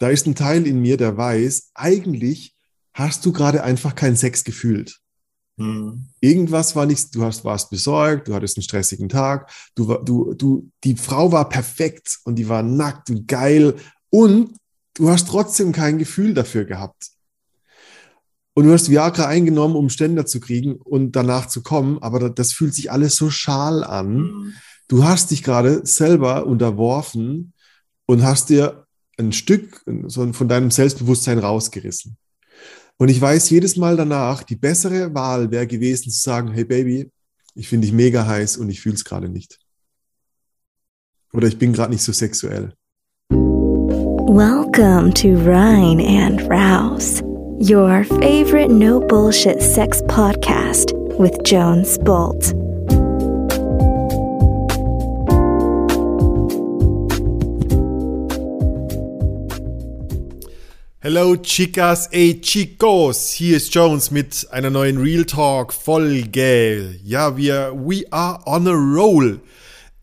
da ist ein Teil in mir, der weiß, eigentlich hast du gerade einfach keinen Sex gefühlt. Mhm. Irgendwas war nicht, du hast, warst besorgt, du hattest einen stressigen Tag, du, du, du, die Frau war perfekt und die war nackt und geil und du hast trotzdem kein Gefühl dafür gehabt. Und du hast Viagra eingenommen, um Ständer zu kriegen und danach zu kommen, aber das fühlt sich alles so schal an. Mhm. Du hast dich gerade selber unterworfen und hast dir ein Stück von deinem Selbstbewusstsein rausgerissen. Und ich weiß jedes Mal danach, die bessere Wahl wäre gewesen zu sagen, hey Baby, ich finde dich mega heiß und ich fühle es gerade nicht. Oder ich bin gerade nicht so sexuell. Welcome to Rhine and Rouse, your favorite no bullshit sex podcast with Jones Bolt. Hello Chicas, ey Chicos, hier ist Jones mit einer neuen Real Talk Folge. Ja, wir, we are on a roll.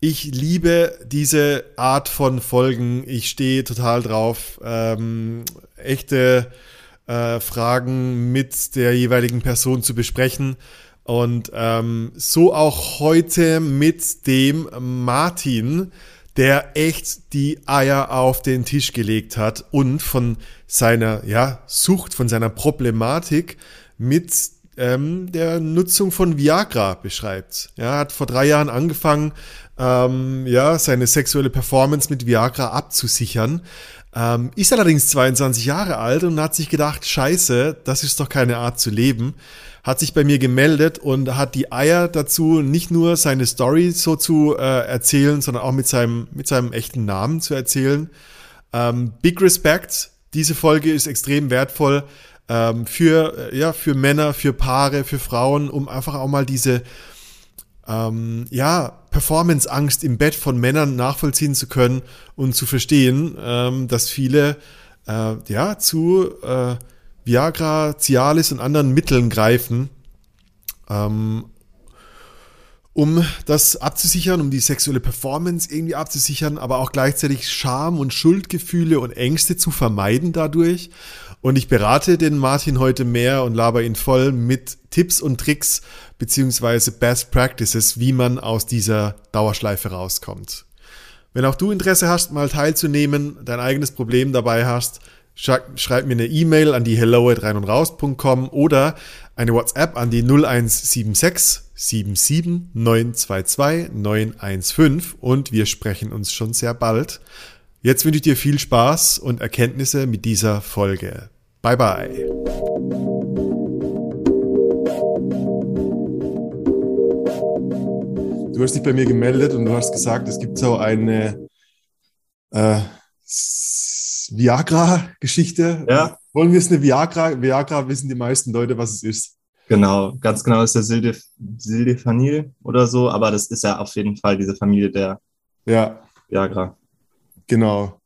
Ich liebe diese Art von Folgen. Ich stehe total drauf. Ähm, echte äh, Fragen mit der jeweiligen Person zu besprechen. Und ähm, so auch heute mit dem Martin, der echt die Eier auf den Tisch gelegt hat und von seiner ja, Sucht, von seiner Problematik mit ähm, der Nutzung von Viagra beschreibt. Er hat vor drei Jahren angefangen, ähm, ja, seine sexuelle Performance mit Viagra abzusichern. Ähm, ist allerdings 22 Jahre alt und hat sich gedacht, scheiße, das ist doch keine Art zu leben. Hat sich bei mir gemeldet und hat die Eier dazu, nicht nur seine Story so zu äh, erzählen, sondern auch mit seinem, mit seinem echten Namen zu erzählen. Ähm, big Respect. Diese Folge ist extrem wertvoll ähm, für, ja, für Männer, für Paare, für Frauen, um einfach auch mal diese, ähm, ja, Performance-Angst im Bett von Männern nachvollziehen zu können und zu verstehen, ähm, dass viele äh, ja zu äh, Viagra, Cialis und anderen Mitteln greifen, ähm, um das abzusichern, um die sexuelle Performance irgendwie abzusichern, aber auch gleichzeitig Scham und Schuldgefühle und Ängste zu vermeiden dadurch. Und ich berate den Martin heute mehr und laber ihn voll mit Tipps und Tricks beziehungsweise Best Practices, wie man aus dieser Dauerschleife rauskommt. Wenn auch du Interesse hast, mal teilzunehmen, dein eigenes Problem dabei hast, schreib mir eine E-Mail an die hello at rein und raus.com oder eine WhatsApp an die 0176 77 922 915 und wir sprechen uns schon sehr bald. Jetzt wünsche ich dir viel Spaß und Erkenntnisse mit dieser Folge. Bye bye. Du hast dich bei mir gemeldet und du hast gesagt, es gibt so eine äh, Viagra-Geschichte. Ja. Wollen wir es eine Viagra? Viagra wissen die meisten Leute, was es ist. Genau, ganz genau ist der Sildef Sildefanil oder so, aber das ist ja auf jeden Fall diese Familie der ja. Viagra. Genau.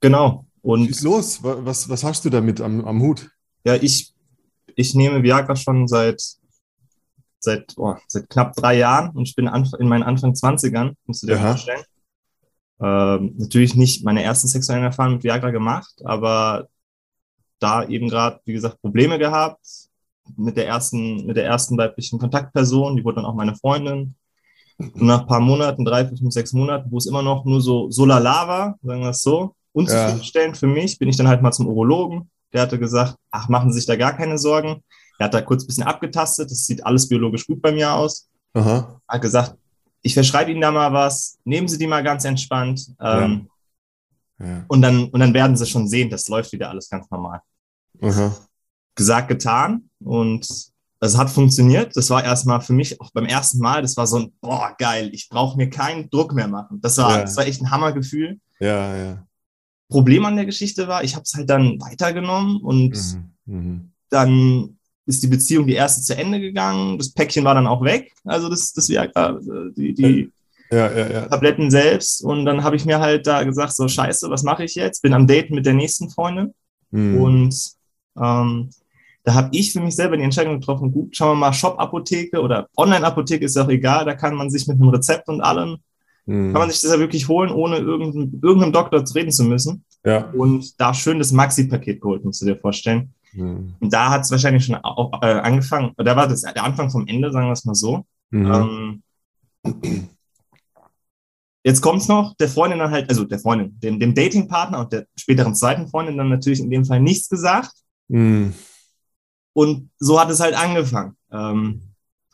Genau. Und Schieß los, was, was hast du damit am, am Hut? Ja, ich, ich nehme Viagra schon seit, seit, oh, seit knapp drei Jahren und ich bin in meinen Anfang 20ern, musst du dir Aha. vorstellen. Ähm, natürlich nicht meine ersten sexuellen Erfahrungen mit Viagra gemacht, aber da eben gerade, wie gesagt, Probleme gehabt mit der ersten, mit der ersten weiblichen Kontaktperson, die wurde dann auch meine Freundin. Und nach ein paar Monaten, drei, fünf, sechs Monaten, wo es immer noch nur so, so lala war, sagen wir es so, unzufriedenstellend ja. für mich, bin ich dann halt mal zum Urologen. Der hatte gesagt, ach, machen Sie sich da gar keine Sorgen. Er hat da kurz ein bisschen abgetastet, das sieht alles biologisch gut bei mir aus. Aha. Hat gesagt, ich verschreibe Ihnen da mal was, nehmen Sie die mal ganz entspannt. Ähm, ja. Ja. Und, dann, und dann werden Sie schon sehen, das läuft wieder alles ganz normal. Aha. Gesagt, getan. Und es hat funktioniert. Das war erstmal für mich auch beim ersten Mal, das war so ein, boah, geil, ich brauche mir keinen Druck mehr machen. Das war, ja. das war echt ein Hammergefühl. Ja, ja. Problem an der Geschichte war, ich habe es halt dann weitergenommen und mhm. Mhm. dann ist die Beziehung die erste zu Ende gegangen. Das Päckchen war dann auch weg. Also das, das ja, die, die ja, ja, ja. Tabletten selbst. Und dann habe ich mir halt da gesagt, so scheiße, was mache ich jetzt? Bin am Date mit der nächsten Freundin. Mhm. Und ähm, da habe ich für mich selber die Entscheidung getroffen, gut, schauen wir mal, Shop-Apotheke oder Online-Apotheke ist auch egal, da kann man sich mit einem Rezept und allem, mhm. kann man sich das ja wirklich holen, ohne irgendeinem, irgendeinem Doktor reden zu müssen. ja. und da schön das Maxi-Paket geholt, musst du dir vorstellen. Mhm. Und da hat es wahrscheinlich schon auch, äh, angefangen, da war das der Anfang vom Ende, sagen wir es mal so. Mhm. Ähm, jetzt kommt es noch, der Freundin dann halt, also der Freundin, dem, dem Datingpartner und der späteren zweiten Freundin dann natürlich in dem Fall nichts gesagt. Mhm. Und so hat es halt angefangen. Ähm,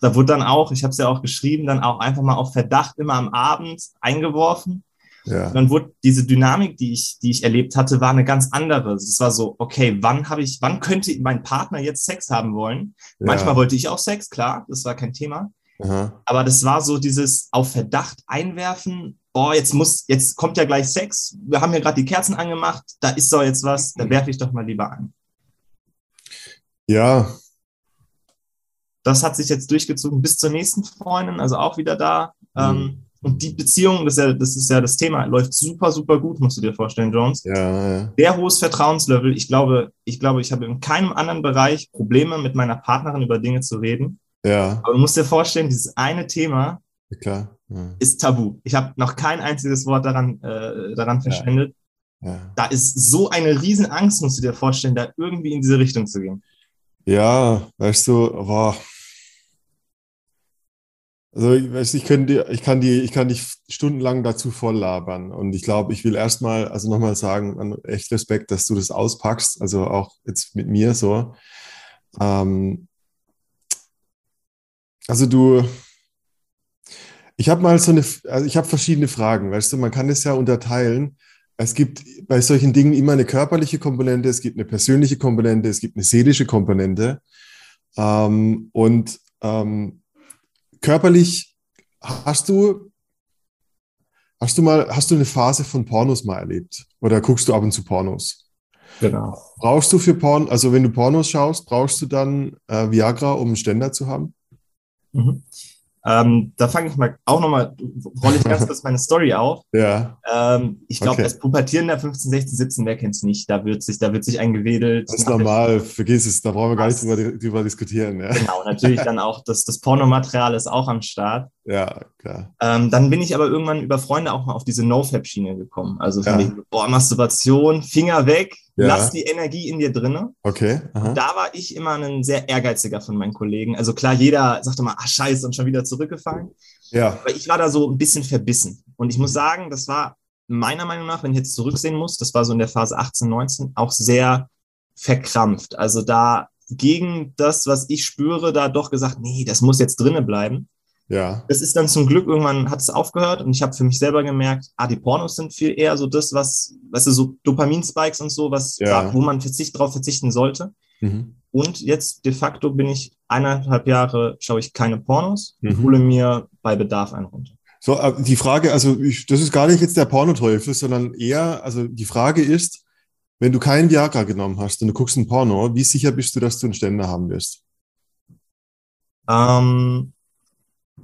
da wurde dann auch, ich habe es ja auch geschrieben, dann auch einfach mal auf Verdacht immer am Abend eingeworfen. Ja. dann wurde diese Dynamik, die ich, die ich erlebt hatte, war eine ganz andere. Es war so, okay, wann habe ich, wann könnte mein Partner jetzt Sex haben wollen? Ja. Manchmal wollte ich auch Sex, klar, das war kein Thema. Aha. Aber das war so dieses auf Verdacht einwerfen. Boah, jetzt muss, jetzt kommt ja gleich Sex. Wir haben ja gerade die Kerzen angemacht. Da ist doch jetzt was. Da werfe ich doch mal lieber an. Ja, das hat sich jetzt durchgezogen bis zur nächsten Freundin, also auch wieder da. Mhm. Ähm, und die Beziehung, das ist, ja, das ist ja das Thema, läuft super, super gut, musst du dir vorstellen, Jones. Ja, ja. Sehr hohes Vertrauenslevel. Ich glaube, ich glaube, ich habe in keinem anderen Bereich Probleme mit meiner Partnerin über Dinge zu reden. Ja. Aber du musst dir vorstellen, dieses eine Thema Klar. Ja. ist tabu. Ich habe noch kein einziges Wort daran, äh, daran verschwendet. Ja. Da ist so eine Riesenangst, musst du dir vorstellen, da irgendwie in diese Richtung zu gehen. Ja, weißt du, boah, also ich, ich, könnte, ich, kann die, ich kann dich stundenlang dazu voll labern. Und ich glaube, ich will erstmal, also nochmal sagen, echt Respekt, dass du das auspackst, also auch jetzt mit mir so. Ähm, also du, ich habe mal so eine, also ich habe verschiedene Fragen, weißt du, man kann es ja unterteilen. Es gibt bei solchen Dingen immer eine körperliche Komponente, es gibt eine persönliche Komponente, es gibt eine seelische Komponente. Ähm, und ähm, körperlich hast du, hast du mal, hast du eine Phase von Pornos mal erlebt? Oder guckst du ab und zu Pornos? Genau. Brauchst du für Porn, also wenn du Pornos schaust, brauchst du dann äh, Viagra, um einen Ständer zu haben? Mhm. Ähm, da fange ich mal auch nochmal, rolle ich ganz kurz meine Story auf. Ja. Ähm, ich glaube, okay. das Pubertieren der 15, 16, 17, wer kennt es nicht? Da wird sich, da wird sich eingewedelt. Das ist normal, vergiss es, da brauchen wir gar nicht drüber, drüber diskutieren. Ja. Genau, natürlich dann auch, das, das Pornomaterial ist auch am Start. Ja, klar. Ähm, dann bin ich aber irgendwann über Freunde auch mal auf diese No-Fab-Schiene gekommen. Also ja. ich, boah, Masturbation, Finger weg, ja. lass die Energie in dir drinne. Okay. Aha. Da war ich immer ein sehr ehrgeiziger von meinen Kollegen. Also klar, jeder sagte mal, ach scheiße, und schon wieder zurückgefallen. Ja. Aber ich war da so ein bisschen verbissen. Und ich muss sagen, das war meiner Meinung nach, wenn ich jetzt zurücksehen muss, das war so in der Phase 18, 19, auch sehr verkrampft. Also da gegen das, was ich spüre, da doch gesagt, nee, das muss jetzt drinnen bleiben. Ja. Das ist dann zum Glück irgendwann hat es aufgehört und ich habe für mich selber gemerkt, ah, die Pornos sind viel eher so das, was, weißt du, so Dopaminspikes und so, was, ja. wo man verzicht, drauf verzichten sollte. Mhm. Und jetzt de facto bin ich eineinhalb Jahre, schaue ich keine Pornos mhm. und hole mir bei Bedarf einen runter. So, äh, die Frage, also ich, das ist gar nicht jetzt der Pornoteufel, sondern eher, also die Frage ist, wenn du keinen Viagra genommen hast und du guckst ein Porno, wie sicher bist du, dass du einen Ständer haben wirst? Ähm,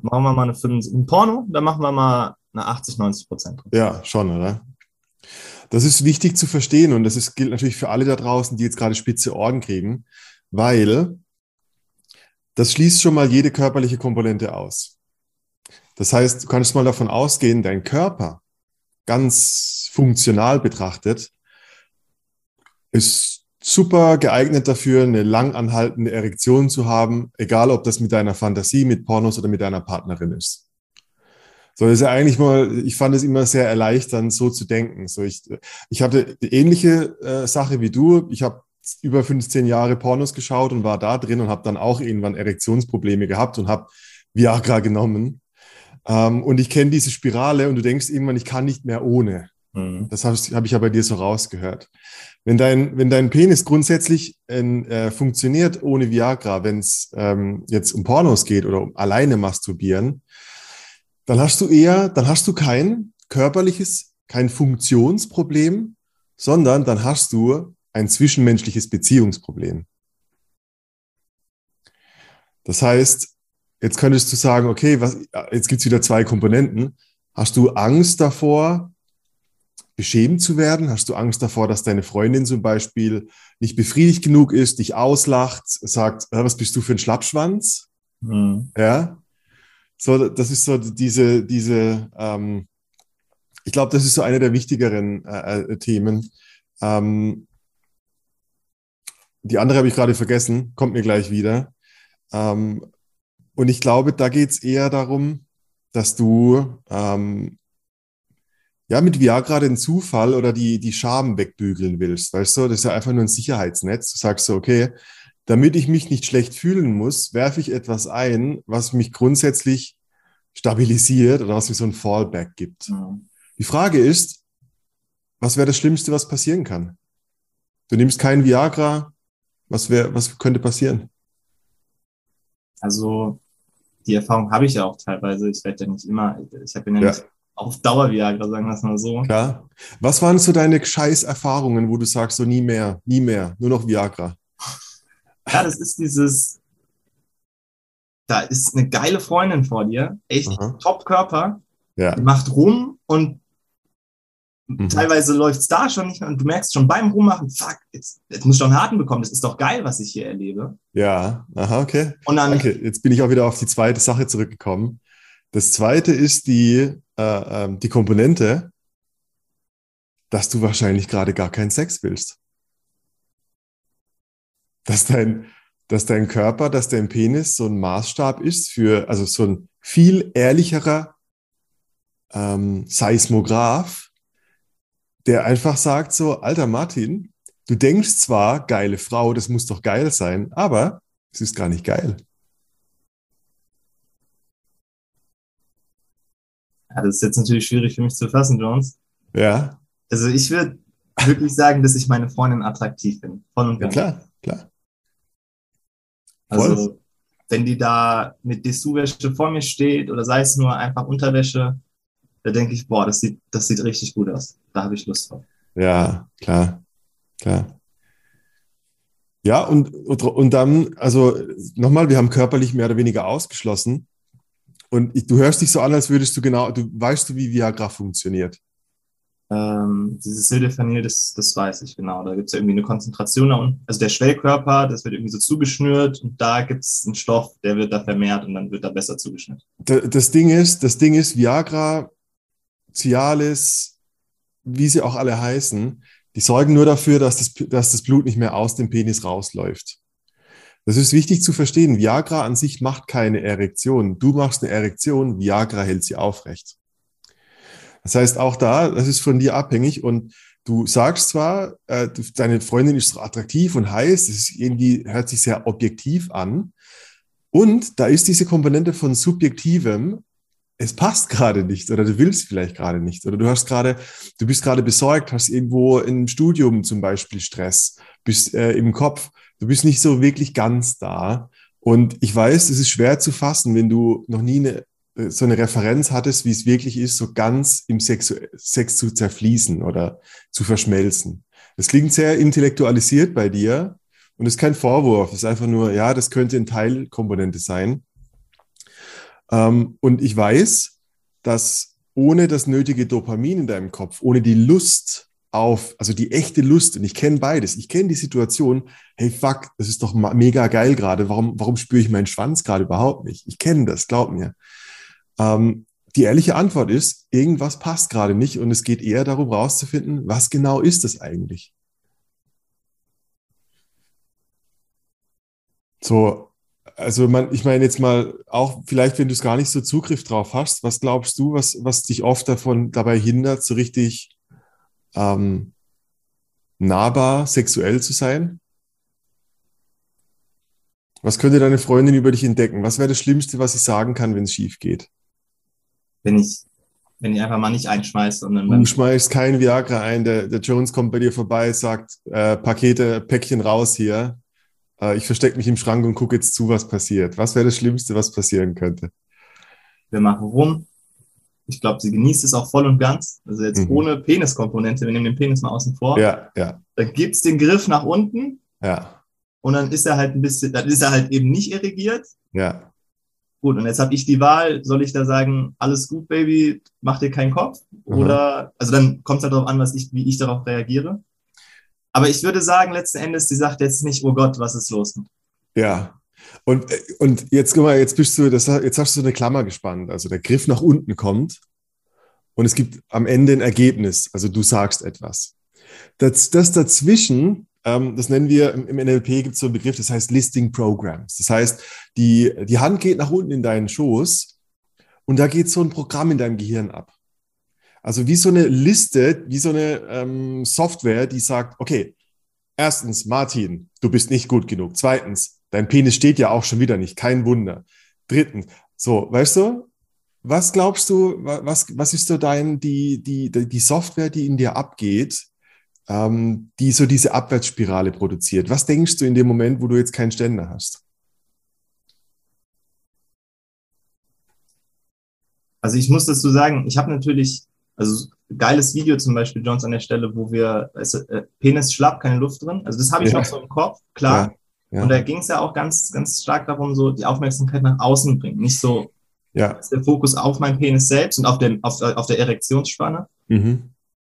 machen wir mal eine 75, ein Porno, dann machen wir mal eine 80, 90 Prozent. Ja, schon, oder? Das ist wichtig zu verstehen und das ist, gilt natürlich für alle da draußen, die jetzt gerade spitze Ohren kriegen, weil das schließt schon mal jede körperliche Komponente aus. Das heißt, du kannst mal davon ausgehen, dein Körper ganz funktional betrachtet ist super geeignet dafür, eine lang anhaltende Erektion zu haben, egal ob das mit deiner Fantasie, mit Pornos oder mit deiner Partnerin ist. So das ist ja eigentlich mal, ich fand es immer sehr erleichternd, so zu denken. So ich, ich hatte ähnliche äh, Sache wie du. Ich habe über 15 Jahre Pornos geschaut und war da drin und habe dann auch irgendwann Erektionsprobleme gehabt und habe Viagra genommen. Ähm, und ich kenne diese Spirale und du denkst irgendwann, ich kann nicht mehr ohne. Mhm. Das habe hab ich ja bei dir so rausgehört. Wenn dein, wenn dein Penis grundsätzlich äh, funktioniert ohne Viagra, wenn es ähm, jetzt um Pornos geht oder um alleine masturbieren, dann hast du eher, dann hast du kein körperliches, kein Funktionsproblem, sondern dann hast du ein zwischenmenschliches Beziehungsproblem. Das heißt, jetzt könntest du sagen, okay, was, jetzt gibt's wieder zwei Komponenten. Hast du Angst davor, beschämt zu werden? Hast du Angst davor, dass deine Freundin zum Beispiel nicht befriedigt genug ist, dich auslacht, sagt, was bist du für ein Schlappschwanz? Mhm. Ja. So, das ist so diese, diese, ähm, ich glaube, das ist so eine der wichtigeren äh, äh, Themen. Ähm, die andere habe ich gerade vergessen, kommt mir gleich wieder. Ähm, und ich glaube, da geht es eher darum, dass du ähm, ja mit Viagra den Zufall oder die, die Scham wegbügeln willst. Weißt du, das ist ja einfach nur ein Sicherheitsnetz. Du sagst so, okay, damit ich mich nicht schlecht fühlen muss, werfe ich etwas ein, was mich grundsätzlich stabilisiert oder was mir so ein Fallback gibt. Mhm. Die Frage ist, was wäre das Schlimmste, was passieren kann? Du nimmst kein Viagra, was, wär, was könnte passieren? Also die Erfahrung habe ich ja auch teilweise. Ich werde ja nicht immer, ich habe ja, ja nicht auf Dauer Viagra, sagen wir es mal so. Klar. Was waren so deine Scheiß-Erfahrungen, wo du sagst, so nie mehr, nie mehr, nur noch Viagra? Ja, das ist dieses, da ist eine geile Freundin vor dir, echt Top-Körper, ja. die macht rum und Mhm. Teilweise läuft es da schon nicht mehr und du merkst schon beim Rummachen, fuck, jetzt, jetzt muss ich doch einen Harten bekommen. Das ist doch geil, was ich hier erlebe. Ja, aha, okay. Und dann, okay, jetzt bin ich auch wieder auf die zweite Sache zurückgekommen. Das zweite ist die, äh, ähm, die Komponente, dass du wahrscheinlich gerade gar keinen Sex willst. Dass dein, dass dein Körper, dass dein Penis so ein Maßstab ist für, also so ein viel ehrlicherer ähm, Seismograph, der einfach sagt so, alter Martin, du denkst zwar, geile Frau, das muss doch geil sein, aber es ist gar nicht geil. Ja, das ist jetzt natürlich schwierig für mich zu fassen, Jones. Ja. Also ich würde wirklich sagen, dass ich meine Freundin attraktiv bin. Voll und ganz. Ja, klar, klar. Also, wenn die da mit Dessous-Wäsche vor mir steht oder sei es nur einfach Unterwäsche, da denke ich, boah, das sieht, das sieht richtig gut aus. Da habe ich Lust drauf. Ja, klar, klar. Ja, und, und, und dann, also nochmal, wir haben körperlich mehr oder weniger ausgeschlossen. Und ich, du hörst dich so an, als würdest du genau, du weißt du, wie Viagra funktioniert. Ähm, dieses Sildefanil, das, das weiß ich genau. Da gibt es ja irgendwie eine Konzentration. Also der Schwellkörper, das wird irgendwie so zugeschnürt und da gibt es einen Stoff, der wird da vermehrt und dann wird da besser zugeschnürt. Das Ding ist, das Ding ist, Viagra Cialis, wie sie auch alle heißen, die sorgen nur dafür, dass das, dass das Blut nicht mehr aus dem Penis rausläuft. Das ist wichtig zu verstehen. Viagra an sich macht keine Erektion. Du machst eine Erektion, Viagra hält sie aufrecht. Das heißt, auch da, das ist von dir abhängig und du sagst zwar, äh, deine Freundin ist so attraktiv und heiß, das ist irgendwie, hört sich sehr objektiv an. Und da ist diese Komponente von Subjektivem es passt gerade nicht oder du willst vielleicht gerade nicht oder du hast gerade, du bist gerade besorgt, hast irgendwo im Studium zum Beispiel Stress, bist äh, im Kopf, du bist nicht so wirklich ganz da. Und ich weiß, es ist schwer zu fassen, wenn du noch nie eine, äh, so eine Referenz hattest, wie es wirklich ist, so ganz im Sex, Sex zu zerfließen oder zu verschmelzen. Das klingt sehr intellektualisiert bei dir und ist kein Vorwurf, es ist einfach nur, ja, das könnte eine Teilkomponente sein. Ähm, und ich weiß, dass ohne das nötige Dopamin in deinem Kopf, ohne die Lust auf, also die echte Lust, und ich kenne beides, ich kenne die Situation, hey fuck, das ist doch mega geil gerade, warum, warum spüre ich meinen Schwanz gerade überhaupt nicht? Ich kenne das, glaub mir. Ähm, die ehrliche Antwort ist, irgendwas passt gerade nicht und es geht eher darum rauszufinden, was genau ist es eigentlich? So, also man, ich meine jetzt mal, auch vielleicht, wenn du es gar nicht so Zugriff drauf hast, was glaubst du, was, was dich oft davon dabei hindert, so richtig ähm, nahbar sexuell zu sein? Was könnte deine Freundin über dich entdecken? Was wäre das Schlimmste, was ich sagen kann, wenn es schief geht? Wenn ich, wenn ich einfach mal nicht einschmeiße. Und dann du schmeißt kein Viagra ein, der, der Jones kommt bei dir vorbei, sagt, äh, Pakete, Päckchen raus hier, äh, ich verstecke mich im Schrank und gucke jetzt zu, was passiert. Was wäre das Schlimmste, was passieren könnte? Wir machen rum. Ich glaube, sie genießt es auch voll und ganz. Also jetzt mhm. ohne Peniskomponente, wir nehmen den Penis mal außen vor. Ja, ja. Dann gibt es den Griff nach unten. Ja. Und dann ist er halt ein bisschen, dann ist er halt eben nicht irrigiert. Ja. Gut, und jetzt habe ich die Wahl, soll ich da sagen, alles gut, Baby, mach dir keinen Kopf? Mhm. Oder, also dann kommt es halt darauf an, was ich, wie ich darauf reagiere. Aber ich würde sagen, letzten Endes, die sagt jetzt nicht, oh Gott, was ist los? Ja. Und, und jetzt, guck mal, jetzt bist du, das, jetzt hast du so eine Klammer gespannt. Also der Griff nach unten kommt und es gibt am Ende ein Ergebnis. Also du sagst etwas. Das, das dazwischen, ähm, das nennen wir im, im NLP gibt es so einen Begriff, das heißt Listing Programs. Das heißt, die, die Hand geht nach unten in deinen Schoß und da geht so ein Programm in deinem Gehirn ab. Also wie so eine Liste, wie so eine ähm, Software, die sagt, okay, erstens, Martin, du bist nicht gut genug. Zweitens, dein Penis steht ja auch schon wieder nicht, kein Wunder. Drittens, so, weißt du, was glaubst du, was, was ist so dein, die, die, die Software, die in dir abgeht, ähm, die so diese Abwärtsspirale produziert? Was denkst du in dem Moment, wo du jetzt keinen Ständer hast? Also ich muss dazu sagen, ich habe natürlich, also geiles Video zum Beispiel, Jones, an der Stelle, wo wir, äh, Penis schlapp, keine Luft drin. Also das habe ich ja. noch so im Kopf, klar. Ja. Ja. Und da ging es ja auch ganz, ganz stark darum, so die Aufmerksamkeit nach außen bringen. Nicht so ja. der Fokus auf meinen Penis selbst und auf, dem, auf, auf der Erektionsspanne. Mhm.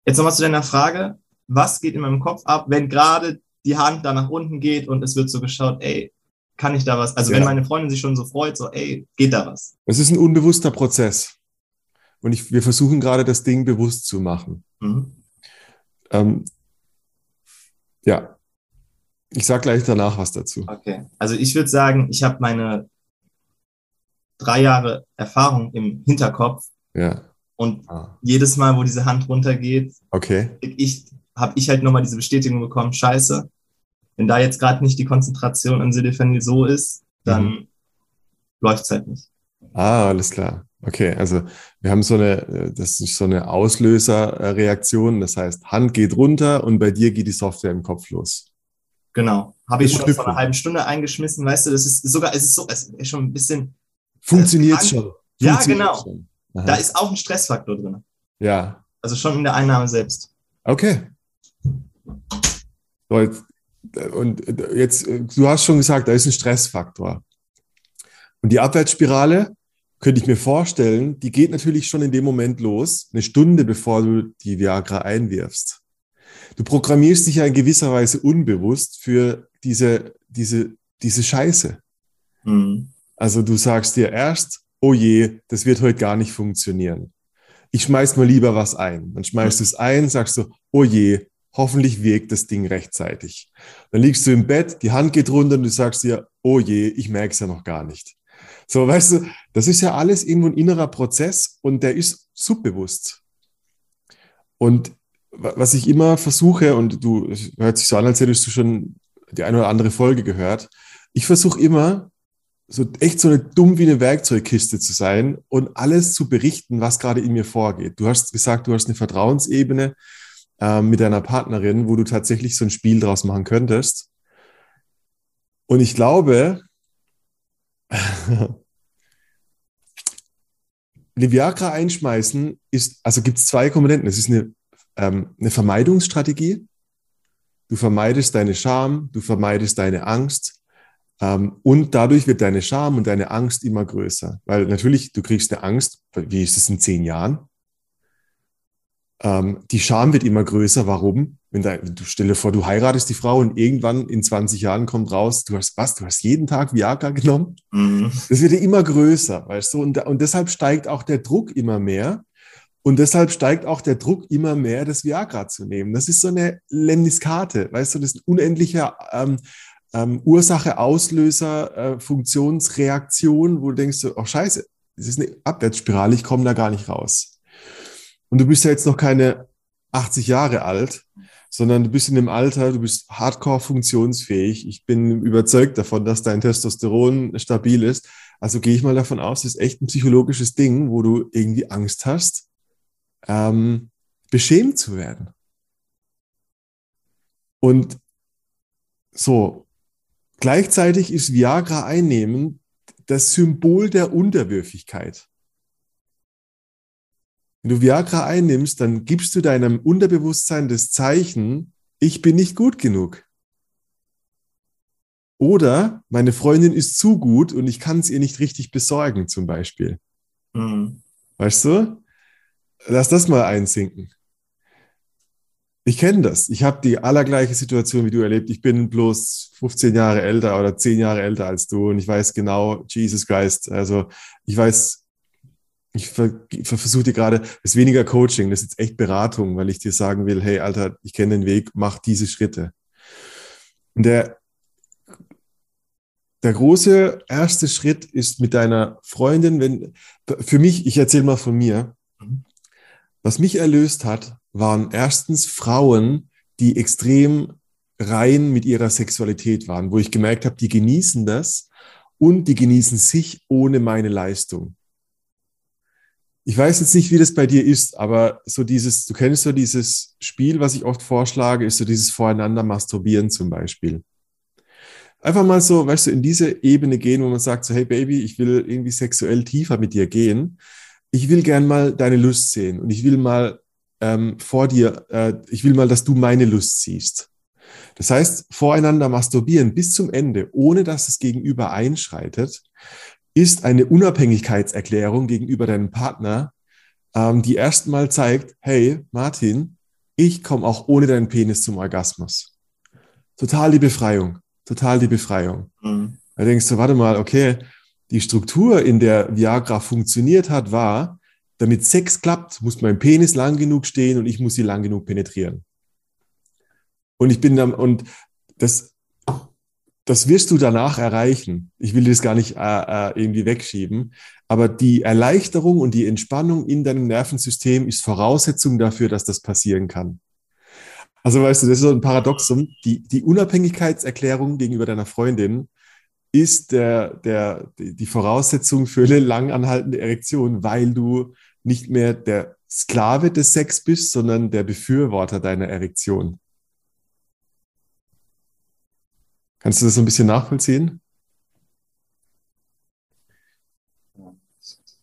Jetzt nochmal zu deiner Frage, was geht in meinem Kopf ab, wenn gerade die Hand da nach unten geht und es wird so geschaut, ey, kann ich da was? Also ja. wenn meine Freundin sich schon so freut, so, ey, geht da was? Es ist ein unbewusster Prozess. Und ich, wir versuchen gerade das Ding bewusst zu machen. Mhm. Ähm, ja. Ich sage gleich danach was dazu. Okay. Also ich würde sagen, ich habe meine drei Jahre Erfahrung im Hinterkopf. Ja. Und ah. jedes Mal, wo diese Hand runtergeht, okay. ich, habe ich halt nochmal diese Bestätigung bekommen, scheiße, wenn da jetzt gerade nicht die Konzentration an Sildenafil so ist, dann mhm. läuft es halt nicht. Ah, alles klar. Okay, also wir haben so eine, das ist so eine Auslöserreaktion. Das heißt, Hand geht runter und bei dir geht die Software im Kopf los. Genau. Habe ich schon vor einer halben Stunde eingeschmissen, weißt du, das ist sogar, es ist so, es ist schon ein bisschen Funktioniert äh, schon. Ja, genau. Schon. Da ist auch ein Stressfaktor drin. Ja. Also schon in der Einnahme selbst. Okay. Und jetzt, du hast schon gesagt, da ist ein Stressfaktor. Und die Abwärtsspirale, könnte ich mir vorstellen, die geht natürlich schon in dem Moment los, eine Stunde bevor du die Viagra einwirfst. Du programmierst dich ja in gewisser Weise unbewusst für diese, diese, diese Scheiße. Mhm. Also du sagst dir erst, oh je, das wird heute gar nicht funktionieren. Ich schmeiß mal lieber was ein. Dann schmeißt du es ein, sagst du, oh je, hoffentlich wirkt das Ding rechtzeitig. Dann liegst du im Bett, die Hand geht runter und du sagst dir, oh je, ich merke es ja noch gar nicht. So, weißt du, das ist ja alles irgendwo ein innerer Prozess und der ist subbewusst. Und was ich immer versuche, und du hört sich so an, als hättest du schon die eine oder andere Folge gehört, ich versuche immer, so echt so eine dumm wie eine Werkzeugkiste zu sein und alles zu berichten, was gerade in mir vorgeht. Du hast gesagt, du hast eine Vertrauensebene äh, mit deiner Partnerin, wo du tatsächlich so ein Spiel draus machen könntest. Und ich glaube, Viagra einschmeißen ist, also gibt es zwei Komponenten. Es ist eine, ähm, eine Vermeidungsstrategie. Du vermeidest deine Scham, du vermeidest deine Angst, ähm, und dadurch wird deine Scham und deine Angst immer größer. Weil natürlich, du kriegst eine Angst, wie ist es in zehn Jahren? Ähm, die Scham wird immer größer. Warum? Wenn da, du stelle vor, du heiratest die Frau und irgendwann in 20 Jahren kommt raus, du hast was? Du hast jeden Tag Viagra genommen? Mhm. Das wird ja immer größer, weißt du? Und, und deshalb steigt auch der Druck immer mehr. Und deshalb steigt auch der Druck immer mehr, das Viagra zu nehmen. Das ist so eine Lemniskate, weißt du, das ist ein unendlicher ähm, ähm, Ursache, Auslöser, äh, Funktionsreaktion, wo du denkst, oh scheiße, das ist eine Abwärtsspirale, ich komme da gar nicht raus. Und du bist ja jetzt noch keine 80 Jahre alt, sondern du bist in dem Alter, du bist hardcore funktionsfähig. Ich bin überzeugt davon, dass dein Testosteron stabil ist. Also gehe ich mal davon aus, das ist echt ein psychologisches Ding, wo du irgendwie Angst hast, ähm, beschämt zu werden. Und so, Gleichzeitig ist Viagra einnehmen das Symbol der Unterwürfigkeit. Wenn du Viagra einnimmst, dann gibst du deinem Unterbewusstsein das Zeichen, ich bin nicht gut genug. Oder meine Freundin ist zu gut und ich kann es ihr nicht richtig besorgen, zum Beispiel. Mhm. Weißt du? Lass das mal einsinken. Ich kenne das. Ich habe die allergleiche Situation wie du erlebt. Ich bin bloß 15 Jahre älter oder 10 Jahre älter als du und ich weiß genau, Jesus Christ. Also ich weiß, ich versuche dir gerade, das ist weniger Coaching, das ist jetzt echt Beratung, weil ich dir sagen will, hey Alter, ich kenne den Weg, mach diese Schritte. Und der, der große erste Schritt ist mit deiner Freundin, wenn, für mich, ich erzähle mal von mir, was mich erlöst hat, waren erstens Frauen, die extrem rein mit ihrer Sexualität waren, wo ich gemerkt habe, die genießen das und die genießen sich ohne meine Leistung. Ich weiß jetzt nicht, wie das bei dir ist, aber so dieses, du kennst so dieses Spiel, was ich oft vorschlage, ist so dieses Voreinander masturbieren zum Beispiel. Einfach mal so, weißt du, in diese Ebene gehen, wo man sagt so, hey Baby, ich will irgendwie sexuell tiefer mit dir gehen. Ich will gern mal deine Lust sehen und ich will mal ähm, vor dir, äh, ich will mal, dass du meine Lust siehst. Das heißt, voreinander masturbieren bis zum Ende, ohne dass es gegenüber einschreitet, ist eine Unabhängigkeitserklärung gegenüber deinem Partner, ähm, die erstmal zeigt, hey Martin, ich komme auch ohne deinen Penis zum Orgasmus. Total die Befreiung, total die Befreiung. Mhm. Da denkst du, warte mal, okay, die Struktur, in der Viagra funktioniert hat, war, damit Sex klappt, muss mein Penis lang genug stehen und ich muss sie lang genug penetrieren. Und ich bin dann, und das das wirst du danach erreichen. Ich will das gar nicht äh, äh, irgendwie wegschieben. Aber die Erleichterung und die Entspannung in deinem Nervensystem ist Voraussetzung dafür, dass das passieren kann. Also weißt du, das ist so ein Paradoxum. Die, die Unabhängigkeitserklärung gegenüber deiner Freundin ist der, der, die Voraussetzung für eine lang anhaltende Erektion, weil du nicht mehr der Sklave des Sex bist, sondern der Befürworter deiner Erektion. Kannst du das so ein bisschen nachvollziehen?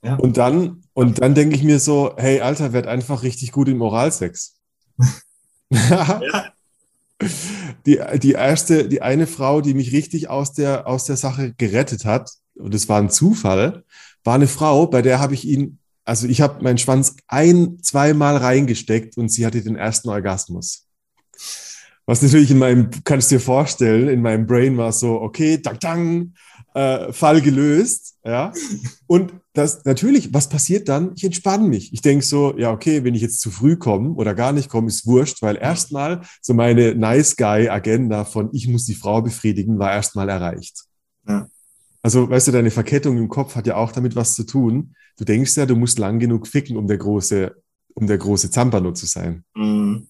Ja. Und dann, und dann denke ich mir so, hey Alter, werd einfach richtig gut im Oralsex. ja. Die, die erste, die eine Frau, die mich richtig aus der, aus der Sache gerettet hat, und es war ein Zufall, war eine Frau, bei der habe ich ihn, also ich habe meinen Schwanz ein, zweimal reingesteckt und sie hatte den ersten Orgasmus. Was natürlich in meinem, kannst du dir vorstellen, in meinem Brain war so, okay, dang, dang, äh, Fall gelöst, ja. Und das natürlich, was passiert dann? Ich entspanne mich. Ich denke so, ja, okay, wenn ich jetzt zu früh komme oder gar nicht komme, ist wurscht, weil erstmal so meine Nice Guy Agenda von ich muss die Frau befriedigen, war erstmal erreicht. Ja. Also, weißt du, deine Verkettung im Kopf hat ja auch damit was zu tun. Du denkst ja, du musst lang genug ficken, um der große, um der große Zampano zu sein. Mhm.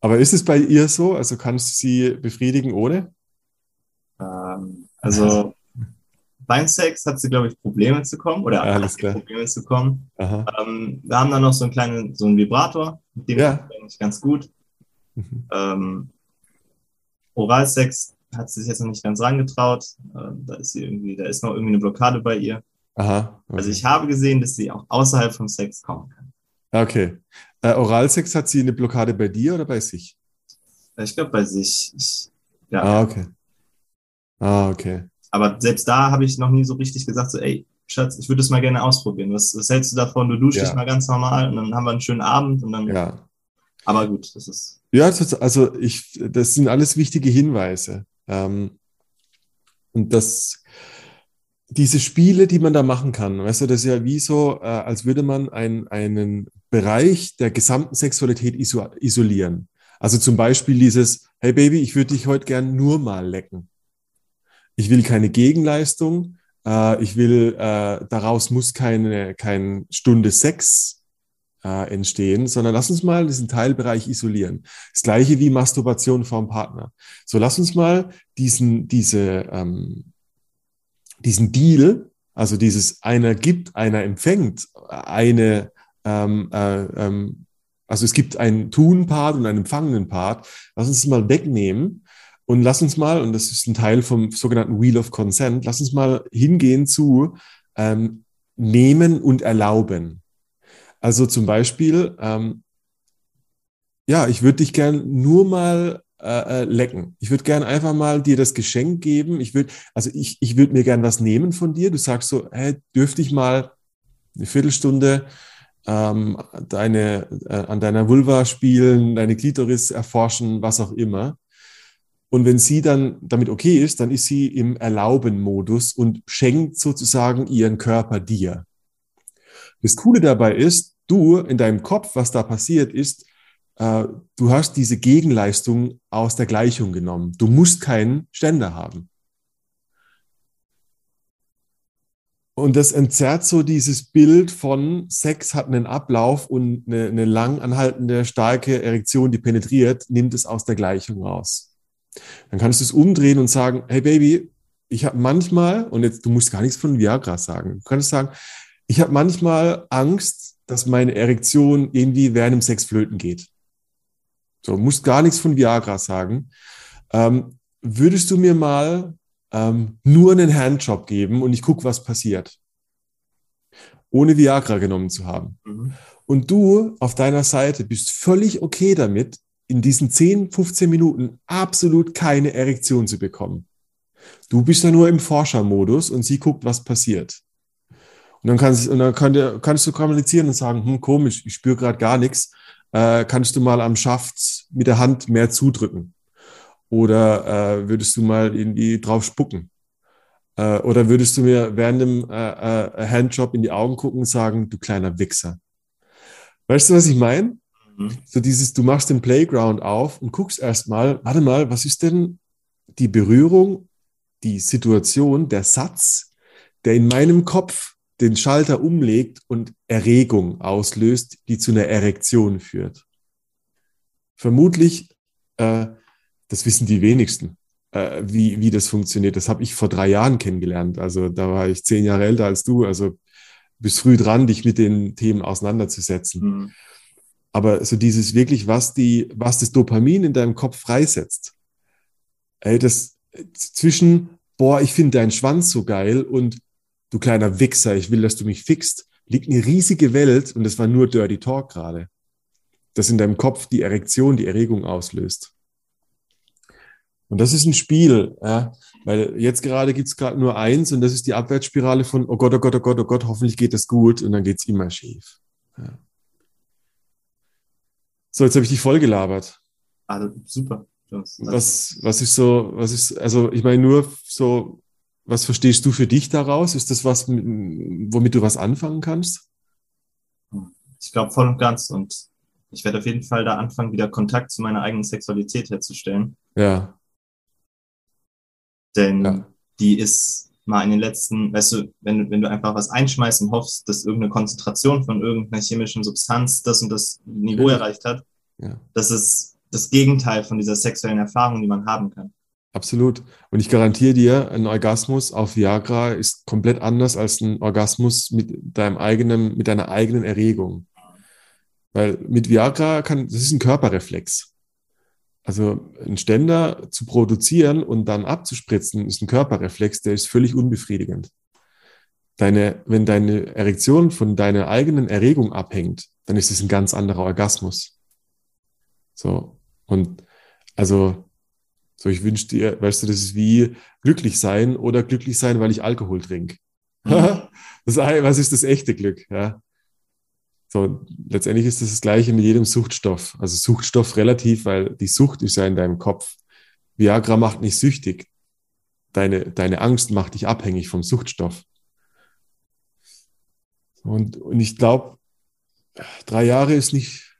Aber ist es bei ihr so? Also kannst du sie befriedigen ohne? Ähm, also beim Sex hat sie, glaube ich, Probleme zu kommen oder ja, Alles klar. Probleme zu kommen. Ähm, wir haben dann noch so einen kleinen, so einen Vibrator, mit dem ja. ich ganz gut. Mhm. Ähm, Oralsex hat sie sich jetzt noch nicht ganz rangetraut. Ähm, da ist sie irgendwie, da ist noch irgendwie eine Blockade bei ihr. Aha, okay. Also ich habe gesehen, dass sie auch außerhalb vom Sex kommen kann. Okay. Äh, Oralsex hat sie eine Blockade bei dir oder bei sich? Ich glaube bei sich. Ich, ja. Ah, okay. Ah, okay. Aber selbst da habe ich noch nie so richtig gesagt, so, ey, Schatz, ich würde das mal gerne ausprobieren. Was, was hältst du davon? Du duschst ja. dich mal ganz normal und dann haben wir einen schönen Abend und dann. Ja. Aber gut, das ist. Ja, also ich, das sind alles wichtige Hinweise. Ähm, und das, diese Spiele, die man da machen kann, weißt du, das ist ja wie so, äh, als würde man ein, einen Bereich der gesamten Sexualität iso isolieren. Also zum Beispiel dieses, hey Baby, ich würde dich heute gern nur mal lecken. Ich will keine Gegenleistung. Äh, ich will, äh, daraus muss keine, keine Stunde Sex äh, entstehen, sondern lass uns mal diesen Teilbereich isolieren. Das gleiche wie Masturbation vom Partner. So, lass uns mal diesen, diese, ähm, diesen Deal, also dieses einer gibt, einer empfängt, eine, ähm, äh, ähm, also es gibt einen Tun-Part und einen empfangenen Part. Lass uns das mal wegnehmen und lass uns mal, und das ist ein Teil vom sogenannten Wheel of Consent, lass uns mal hingehen zu ähm, nehmen und erlauben. Also zum Beispiel, ähm, ja, ich würde dich gern nur mal äh, äh, lecken. Ich würde gerne einfach mal dir das Geschenk geben. Ich würde, also ich, ich würde mir gern was nehmen von dir. Du sagst so, hey, dürfte ich mal eine Viertelstunde ähm, deine, äh, an deiner Vulva spielen, deine Klitoris erforschen, was auch immer. Und wenn sie dann damit okay ist, dann ist sie im Erlauben-Modus und schenkt sozusagen ihren Körper dir. Das Coole dabei ist, du in deinem Kopf, was da passiert ist, äh, du hast diese Gegenleistung aus der Gleichung genommen. Du musst keinen Ständer haben. Und das entzerrt so dieses Bild von Sex hat einen Ablauf und eine, eine lang starke Erektion, die penetriert, nimmt es aus der Gleichung raus. Dann kannst du es umdrehen und sagen, hey Baby, ich habe manchmal, und jetzt, du musst gar nichts von Viagra sagen, du kannst sagen, ich habe manchmal Angst, dass meine Erektion irgendwie während dem Sex flöten geht. So, musst gar nichts von Viagra sagen. Ähm, würdest du mir mal ähm, nur einen Handjob geben und ich gucke, was passiert. Ohne Viagra genommen zu haben. Mhm. Und du auf deiner Seite bist völlig okay damit, in diesen 10, 15 Minuten absolut keine Erektion zu bekommen. Du bist ja nur im Forschermodus und sie guckt, was passiert. Und dann, kannst, und dann kann kannst du kommunizieren und sagen, hm, komisch, ich spüre gerade gar nichts. Äh, kannst du mal am Schaft mit der Hand mehr zudrücken? Oder äh, würdest du mal irgendwie drauf spucken? Äh, oder würdest du mir während dem äh, äh, Handjob in die Augen gucken und sagen, du kleiner Wichser? Weißt du, was ich meine? Mhm. So dieses, du machst den Playground auf und guckst erstmal, warte mal, was ist denn die Berührung, die Situation, der Satz, der in meinem Kopf den Schalter umlegt und Erregung auslöst, die zu einer Erektion führt. Vermutlich äh, das wissen die wenigsten, äh, wie, wie das funktioniert. Das habe ich vor drei Jahren kennengelernt. Also da war ich zehn Jahre älter als du. Also bist früh dran, dich mit den Themen auseinanderzusetzen. Mhm. Aber so dieses wirklich, was die, was das Dopamin in deinem Kopf freisetzt, ey, das zwischen, boah, ich finde deinen Schwanz so geil und du kleiner Wichser, ich will, dass du mich fixst, liegt eine riesige Welt und das war nur Dirty Talk gerade. Das in deinem Kopf die Erektion, die Erregung auslöst. Und das ist ein Spiel, ja, weil jetzt gerade gibt's gerade nur eins und das ist die Abwärtsspirale von, oh Gott, oh Gott, oh Gott, oh Gott, hoffentlich geht das gut und dann geht's immer schief. Ja. So, jetzt habe ich dich voll gelabert. Also, super. Was, was ist so, was ist, also ich meine nur so, was verstehst du für dich daraus? Ist das was, womit du was anfangen kannst? Ich glaube voll und ganz und ich werde auf jeden Fall da anfangen, wieder Kontakt zu meiner eigenen Sexualität herzustellen. Ja. Denn ja. die ist mal in den letzten, weißt du, wenn, wenn du einfach was einschmeißt und hoffst, dass irgendeine Konzentration von irgendeiner chemischen Substanz das und das Niveau ja. erreicht hat, ja. das ist das Gegenteil von dieser sexuellen Erfahrung, die man haben kann. Absolut. Und ich garantiere dir, ein Orgasmus auf Viagra ist komplett anders als ein Orgasmus mit deinem eigenen, mit deiner eigenen Erregung. Weil mit Viagra kann, das ist ein Körperreflex. Also ein Ständer zu produzieren und dann abzuspritzen, ist ein Körperreflex, der ist völlig unbefriedigend. Deine, wenn deine Erektion von deiner eigenen Erregung abhängt, dann ist es ein ganz anderer Orgasmus. So. Und also, so ich wünsche dir, weißt du, das ist wie glücklich sein oder glücklich sein, weil ich Alkohol trinke. Mhm. das, was ist das echte Glück? Ja? So, letztendlich ist das das Gleiche mit jedem Suchtstoff. Also Suchtstoff relativ, weil die Sucht ist ja in deinem Kopf. Viagra macht nicht süchtig. Deine, deine Angst macht dich abhängig vom Suchtstoff. Und, und ich glaube, drei Jahre ist nicht,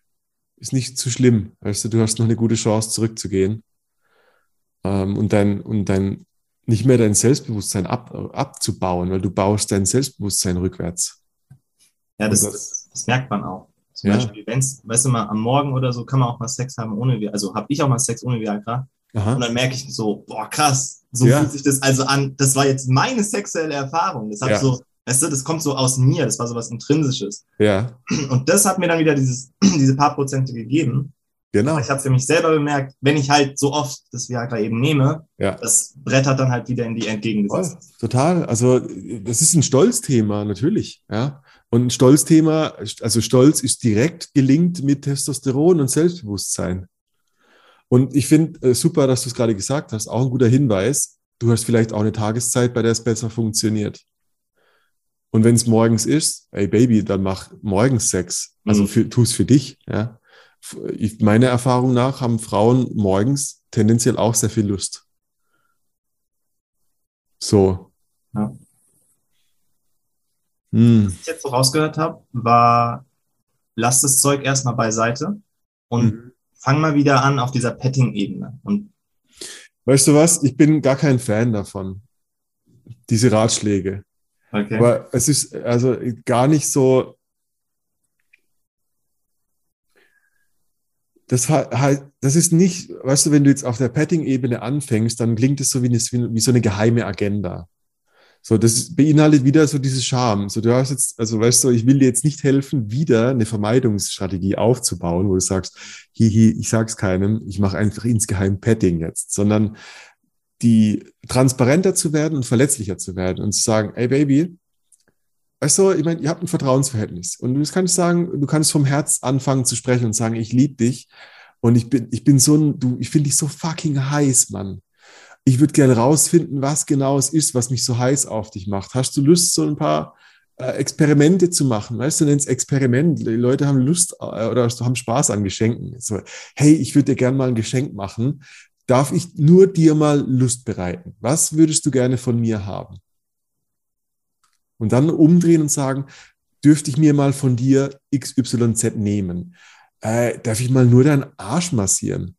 ist nicht zu schlimm. Weißt du, du hast noch eine gute Chance, zurückzugehen. Ähm, und dein, und dein, nicht mehr dein Selbstbewusstsein ab, abzubauen, weil du baust dein Selbstbewusstsein rückwärts. Ja, das, das das merkt man auch. Zum ja. Beispiel, wenn es, weißt du mal, am Morgen oder so kann man auch mal Sex haben ohne. Also habe ich auch mal Sex ohne Viagra. Aha. Und dann merke ich so, boah, krass, so ja. fühlt sich das also an. Das war jetzt meine sexuelle Erfahrung. Das hat ja. so, weißt du, das kommt so aus mir. Das war so was Intrinsisches. Ja. Und das hat mir dann wieder dieses, diese paar Prozente gegeben. Genau. ich habe für mich selber bemerkt, wenn ich halt so oft das Viagra eben nehme, ja. das brettert dann halt wieder in die entgegengesetzte. Oh, total. Also das ist ein Stolzthema, natürlich. Ja. Und ein Stolzthema, also Stolz ist direkt gelingt mit Testosteron und Selbstbewusstsein. Und ich finde äh, super, dass du es gerade gesagt hast, auch ein guter Hinweis. Du hast vielleicht auch eine Tageszeit, bei der es besser funktioniert. Und wenn es morgens ist, ey Baby, dann mach morgens Sex. Also mhm. tu es für dich. Ja. Ich, meiner Erfahrung nach haben Frauen morgens tendenziell auch sehr viel Lust. So. Ja. Hm. Was ich jetzt so rausgehört habe, war, lass das Zeug erstmal beiseite und hm. fang mal wieder an auf dieser Petting-Ebene. Und weißt du was? Ich bin gar kein Fan davon. Diese Ratschläge. Okay. Aber es ist also gar nicht so. Das, das ist nicht, weißt du, wenn du jetzt auf der Petting-Ebene anfängst, dann klingt es so wie, eine, wie so eine geheime Agenda. So, das beinhaltet wieder so diese Scham. So, du hast jetzt, also weißt du, ich will dir jetzt nicht helfen, wieder eine Vermeidungsstrategie aufzubauen, wo du sagst, hihi, ich sag's keinem, ich mache einfach insgeheim Petting jetzt, sondern die transparenter zu werden und verletzlicher zu werden und zu sagen, ey Baby, weißt du, ich meine, ihr habt ein Vertrauensverhältnis und du kannst sagen, du kannst vom Herz anfangen zu sprechen und sagen, ich liebe dich und ich bin, ich bin so ein, du, ich finde dich so fucking heiß, Mann ich würde gerne rausfinden, was genau es ist, was mich so heiß auf dich macht. Hast du Lust, so ein paar äh, Experimente zu machen? Weißt du, nennst Experiment. Die Leute haben Lust äh, oder haben Spaß an Geschenken. So, hey, ich würde dir gerne mal ein Geschenk machen. Darf ich nur dir mal Lust bereiten? Was würdest du gerne von mir haben? Und dann umdrehen und sagen, dürfte ich mir mal von dir XYZ nehmen? Äh, darf ich mal nur deinen Arsch massieren?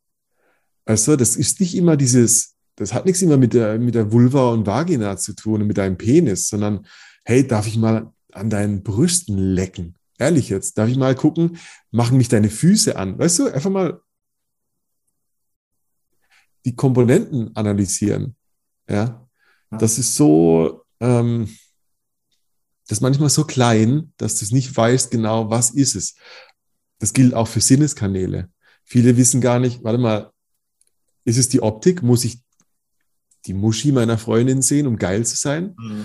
Also, das ist nicht immer dieses, das hat nichts immer mit der, mit der Vulva und Vagina zu tun und mit deinem Penis, sondern hey, darf ich mal an deinen Brüsten lecken? Ehrlich jetzt, darf ich mal gucken, machen mich deine Füße an? Weißt du, einfach mal die Komponenten analysieren. Ja, das ist so, ähm, das ist manchmal so klein, dass du es nicht weißt genau, was ist es. Das gilt auch für Sinneskanäle. Viele wissen gar nicht, warte mal, ist es die Optik? Muss ich die Muschi meiner Freundin sehen, um geil zu sein? Mhm.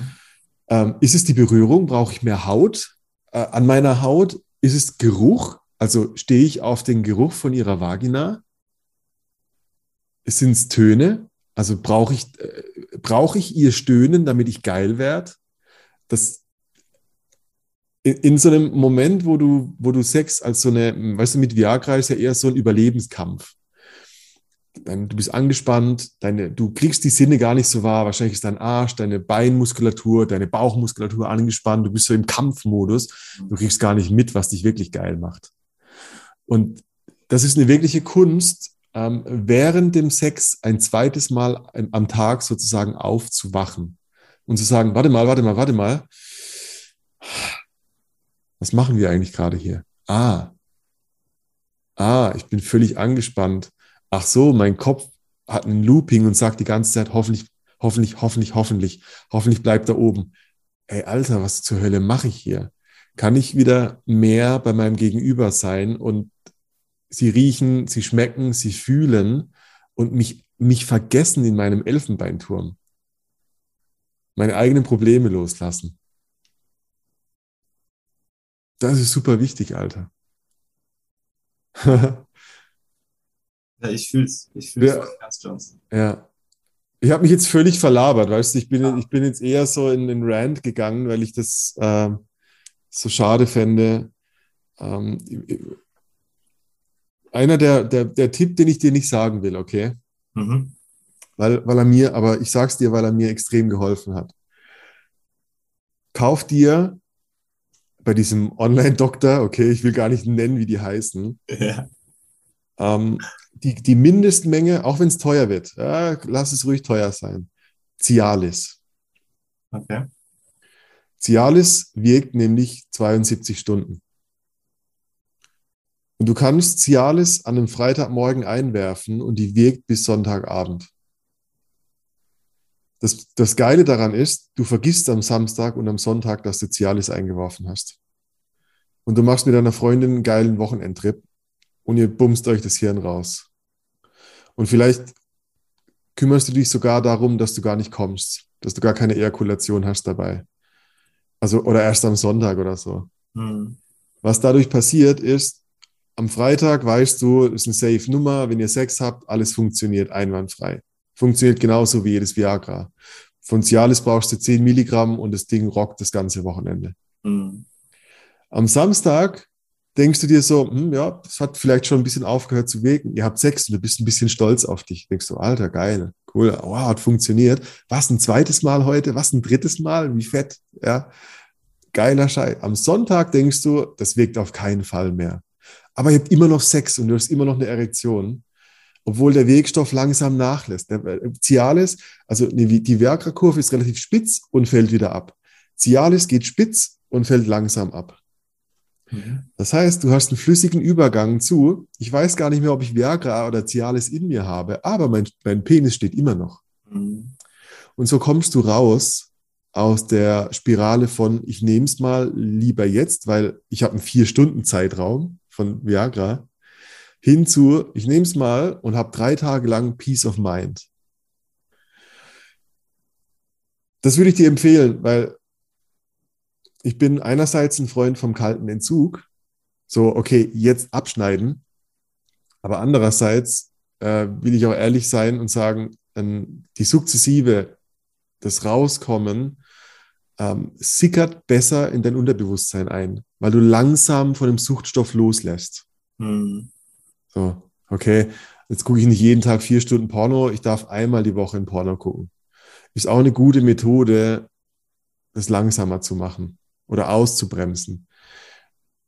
Ähm, ist es die Berührung? Brauche ich mehr Haut äh, an meiner Haut? Ist es Geruch? Also stehe ich auf den Geruch von ihrer Vagina? Sind es Töne? Also brauche ich, äh, brauche ich ihr Stöhnen, damit ich geil werde? Das, in, in, so einem Moment, wo du, wo du Sex als so eine, weißt du, mit Viagra ist ja eher so ein Überlebenskampf du bist angespannt, deine, du kriegst die Sinne gar nicht so wahr. Wahrscheinlich ist dein Arsch, deine Beinmuskulatur, deine Bauchmuskulatur angespannt. Du bist so im Kampfmodus. Du kriegst gar nicht mit, was dich wirklich geil macht. Und das ist eine wirkliche Kunst, ähm, während dem Sex ein zweites Mal am Tag sozusagen aufzuwachen und zu sagen, warte mal, warte mal, warte mal. Was machen wir eigentlich gerade hier? Ah, ah, ich bin völlig angespannt ach so, mein Kopf hat einen Looping und sagt die ganze Zeit, hoffentlich, hoffentlich, hoffentlich, hoffentlich, hoffentlich bleibt er oben. Ey, Alter, was zur Hölle mache ich hier? Kann ich wieder mehr bei meinem Gegenüber sein und sie riechen, sie schmecken, sie fühlen und mich, mich vergessen in meinem Elfenbeinturm? Meine eigenen Probleme loslassen. Das ist super wichtig, Alter. Ja, ich fühle es. Ich fühle es ja. ganz Johnson. Ja. Ich habe mich jetzt völlig verlabert, weißt du, ich bin, ja. ich bin jetzt eher so in den Rand gegangen, weil ich das äh, so schade fände. Ähm, einer der, der, der Tipp, den ich dir nicht sagen will, okay? Mhm. Weil, weil er mir, aber ich sag's dir, weil er mir extrem geholfen hat. Kauf dir bei diesem Online-Doktor, okay, ich will gar nicht nennen, wie die heißen, ja. ähm, die, die Mindestmenge, auch wenn es teuer wird, ja, lass es ruhig teuer sein. Cialis. Okay. Cialis wirkt nämlich 72 Stunden. Und du kannst Cialis an einem Freitagmorgen einwerfen und die wirkt bis Sonntagabend. Das, das Geile daran ist, du vergisst am Samstag und am Sonntag, dass du Cialis eingeworfen hast. Und du machst mit deiner Freundin einen geilen Wochenendtrip und ihr bumst euch das Hirn raus. Und vielleicht kümmerst du dich sogar darum, dass du gar nicht kommst, dass du gar keine Ejakulation hast dabei. Also, oder erst am Sonntag oder so. Mhm. Was dadurch passiert ist, am Freitag weißt du, ist eine safe Nummer, wenn ihr Sex habt, alles funktioniert einwandfrei. Funktioniert genauso wie jedes Viagra. Von Cialis brauchst du 10 Milligramm und das Ding rockt das ganze Wochenende. Mhm. Am Samstag denkst du dir so, hm, ja, das hat vielleicht schon ein bisschen aufgehört zu wirken. Ihr habt Sex und du bist ein bisschen stolz auf dich. Denkst du, Alter, geil, cool, wow, hat funktioniert. Was, ein zweites Mal heute? Was, ein drittes Mal? Wie fett, ja. geiler Scheiß. Am Sonntag denkst du, das wirkt auf keinen Fall mehr. Aber ihr habt immer noch Sex und du hast immer noch eine Erektion, obwohl der Wirkstoff langsam nachlässt. Der äh, Cialis, also die Viagra-Kurve ist relativ spitz und fällt wieder ab. Cialis geht spitz und fällt langsam ab. Mhm. Das heißt, du hast einen flüssigen Übergang zu, ich weiß gar nicht mehr, ob ich Viagra oder Cialis in mir habe, aber mein, mein Penis steht immer noch. Mhm. Und so kommst du raus aus der Spirale von, ich nehme es mal lieber jetzt, weil ich habe einen Vier-Stunden-Zeitraum von Viagra, hinzu, ich nehme es mal und habe drei Tage lang Peace of Mind. Das würde ich dir empfehlen, weil ich bin einerseits ein Freund vom kalten Entzug, so, okay, jetzt abschneiden, aber andererseits äh, will ich auch ehrlich sein und sagen, ähm, die sukzessive, das Rauskommen ähm, sickert besser in dein Unterbewusstsein ein, weil du langsam von dem Suchtstoff loslässt. Mhm. So, okay, jetzt gucke ich nicht jeden Tag vier Stunden Porno, ich darf einmal die Woche in Porno gucken. Ist auch eine gute Methode, das langsamer zu machen oder auszubremsen.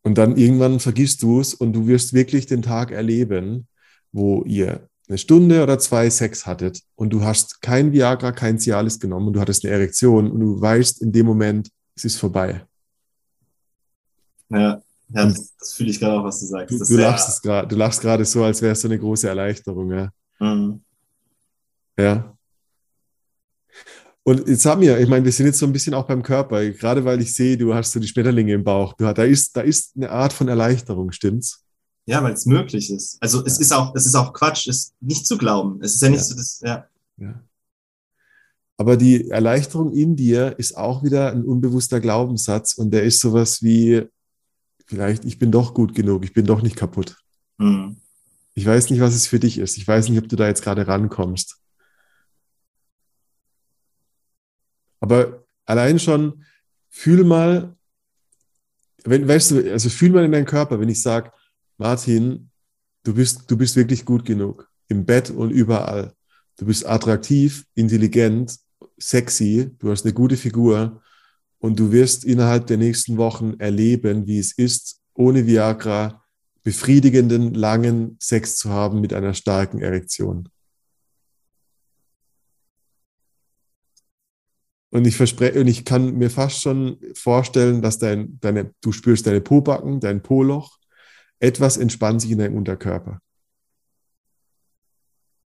Und dann irgendwann vergisst du es und du wirst wirklich den Tag erleben, wo ihr eine Stunde oder zwei Sex hattet und du hast kein Viagra, kein Cialis genommen und du hattest eine Erektion und du weißt in dem Moment, es ist vorbei. Ja, ja das, das fühle ich gerade auch, was du sagst. Du, du lachst grad, du lachst gerade so, als wäre es so eine große Erleichterung. Ja. Mhm. ja. Und jetzt haben wir, ich meine, wir sind jetzt so ein bisschen auch beim Körper, gerade weil ich sehe, du hast so die Schmetterlinge im Bauch. Du, da, ist, da ist eine Art von Erleichterung, stimmt's? Ja, weil es möglich ist. Also es ja. ist auch, es ist auch Quatsch, es nicht zu glauben. Es ist ja nicht ja. so, das, ja. ja. Aber die Erleichterung in dir ist auch wieder ein unbewusster Glaubenssatz und der ist sowas wie, vielleicht, ich bin doch gut genug, ich bin doch nicht kaputt. Mhm. Ich weiß nicht, was es für dich ist. Ich weiß nicht, ob du da jetzt gerade rankommst. Aber allein schon, fühl mal, wenn, weißt du, also fühl mal in deinen Körper, wenn ich sage, Martin, du bist, du bist wirklich gut genug. Im Bett und überall. Du bist attraktiv, intelligent, sexy, du hast eine gute Figur und du wirst innerhalb der nächsten Wochen erleben, wie es ist, ohne Viagra befriedigenden, langen Sex zu haben mit einer starken Erektion. Und ich verspreche, und ich kann mir fast schon vorstellen, dass dein, deine, du spürst deine Pobacken, dein Poloch, etwas entspannt sich in deinem Unterkörper.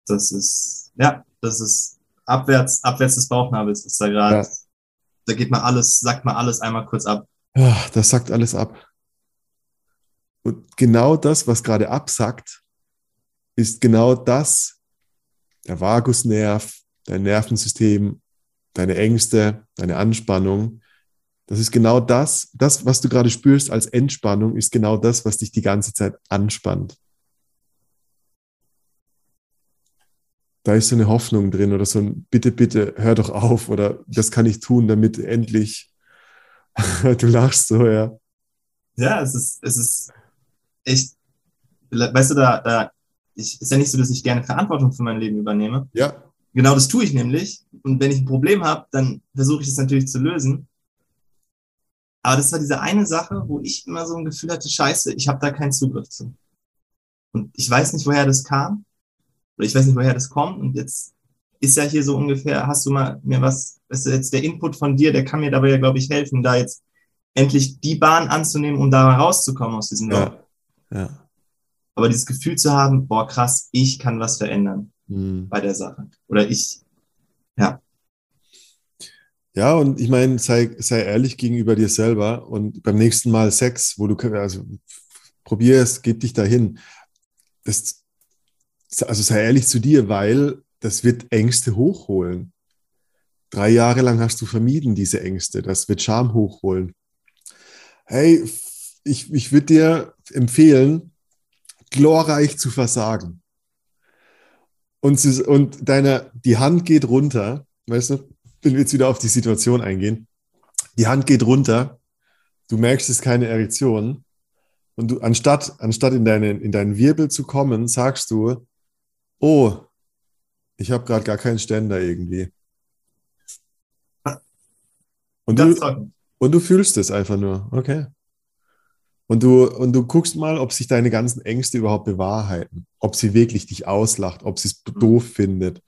Das ist, ja, das ist abwärts, abwärts des Bauchnabels ist da gerade. Ja. Da geht mal alles, sagt mal alles einmal kurz ab. Ja, das sagt alles ab. Und genau das, was gerade absackt, ist genau das, der Vagusnerv, dein Nervensystem, deine Ängste, deine Anspannung, das ist genau das, das, was du gerade spürst als Entspannung, ist genau das, was dich die ganze Zeit anspannt. Da ist so eine Hoffnung drin oder so ein Bitte, bitte, hör doch auf oder das kann ich tun, damit endlich du lachst so, ja. Ja, es ist, es ist echt, weißt du, da, da, ich, ist ja nicht so, dass ich gerne Verantwortung für mein Leben übernehme. Ja. Genau das tue ich nämlich. Und wenn ich ein Problem habe, dann versuche ich es natürlich zu lösen. Aber das war diese eine Sache, wo ich immer so ein Gefühl hatte, scheiße, ich habe da keinen Zugriff zu. Und ich weiß nicht, woher das kam. Oder ich weiß nicht, woher das kommt. Und jetzt ist ja hier so ungefähr, hast du mal mir was, weißt du, jetzt der Input von dir, der kann mir dabei ja, glaube ich, helfen, da jetzt endlich die Bahn anzunehmen, um da rauszukommen aus diesem Loch. Ja. ja. Aber dieses Gefühl zu haben, boah, krass, ich kann was verändern hm. bei der Sache. Oder ich, ja. Ja, und ich meine, sei, sei ehrlich gegenüber dir selber und beim nächsten Mal Sex, wo du, also probier es, gib dich dahin. Das, also sei ehrlich zu dir, weil das wird Ängste hochholen. Drei Jahre lang hast du vermieden diese Ängste. Das wird Scham hochholen. Hey, ich, ich würde dir empfehlen, glorreich zu versagen. Und, und deine, die Hand geht runter, weißt du, wenn wir jetzt wieder auf die Situation eingehen, die Hand geht runter, du merkst, es ist keine Erektion und du, anstatt, anstatt in, deinen, in deinen Wirbel zu kommen, sagst du, oh, ich habe gerade gar keinen Ständer irgendwie. Und du, Und du fühlst es einfach nur, okay. Und du, und du guckst mal, ob sich deine ganzen Ängste überhaupt bewahrheiten, ob sie wirklich dich auslacht, ob sie es mhm. doof findet.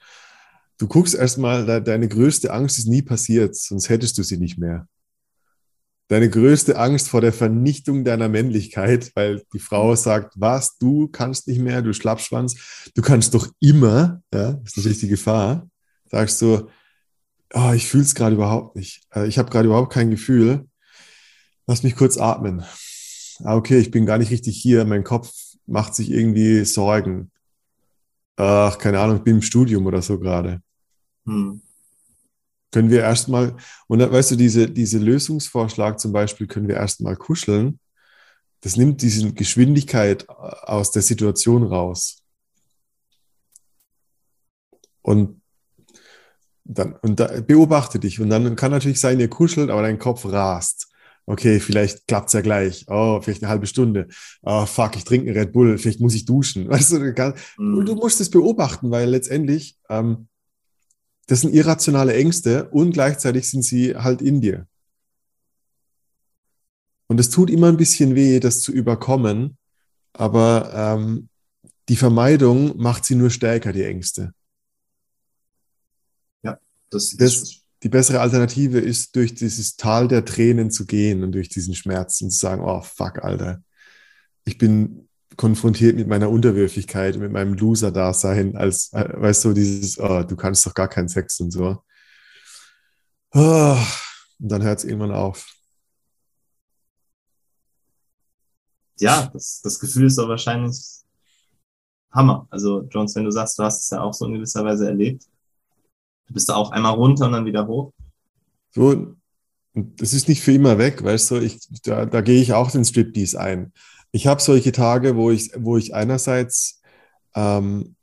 Du guckst erstmal, deine größte Angst ist nie passiert, sonst hättest du sie nicht mehr. Deine größte Angst vor der Vernichtung deiner Männlichkeit, weil die Frau sagt, was, du kannst nicht mehr, du Schlappschwanz, du kannst doch immer, ja, das ist natürlich die Gefahr, sagst du, oh, ich fühle es gerade überhaupt nicht. Äh, ich habe gerade überhaupt kein Gefühl. Lass mich kurz atmen ah, okay, ich bin gar nicht richtig hier, mein Kopf macht sich irgendwie Sorgen. Ach, keine Ahnung, ich bin im Studium oder so gerade. Hm. Können wir erstmal, und dann, weißt du, diese, diese Lösungsvorschlag zum Beispiel, können wir erstmal kuscheln. Das nimmt diese Geschwindigkeit aus der Situation raus. Und dann, und da, beobachte dich. Und dann kann natürlich sein, ihr kuschelt, aber dein Kopf rast okay, vielleicht klappt's ja gleich. Oh, vielleicht eine halbe Stunde. Oh, fuck, ich trinke einen Red Bull, vielleicht muss ich duschen. Weißt du, mhm. du musst es beobachten, weil letztendlich ähm, das sind irrationale Ängste und gleichzeitig sind sie halt in dir. Und es tut immer ein bisschen weh, das zu überkommen, aber ähm, die Vermeidung macht sie nur stärker, die Ängste. Ja, das, das, das die bessere Alternative ist, durch dieses Tal der Tränen zu gehen und durch diesen Schmerz und zu sagen, oh fuck, Alter, ich bin konfrontiert mit meiner Unterwürfigkeit, mit meinem Loser-Dasein, als, äh, weißt du, dieses, oh, du kannst doch gar keinen Sex und so. Oh, und dann hört es irgendwann auf. Ja, das, das Gefühl ist doch wahrscheinlich Hammer. Also, Jones, wenn du sagst, du hast es ja auch so in gewisser Weise erlebt, Du bist da auch einmal runter und dann wieder hoch? So, das ist nicht für immer weg, weißt du, ich, da, da gehe ich auch den Striptease ein. Ich habe solche Tage, wo ich, wo ich einerseits ähm,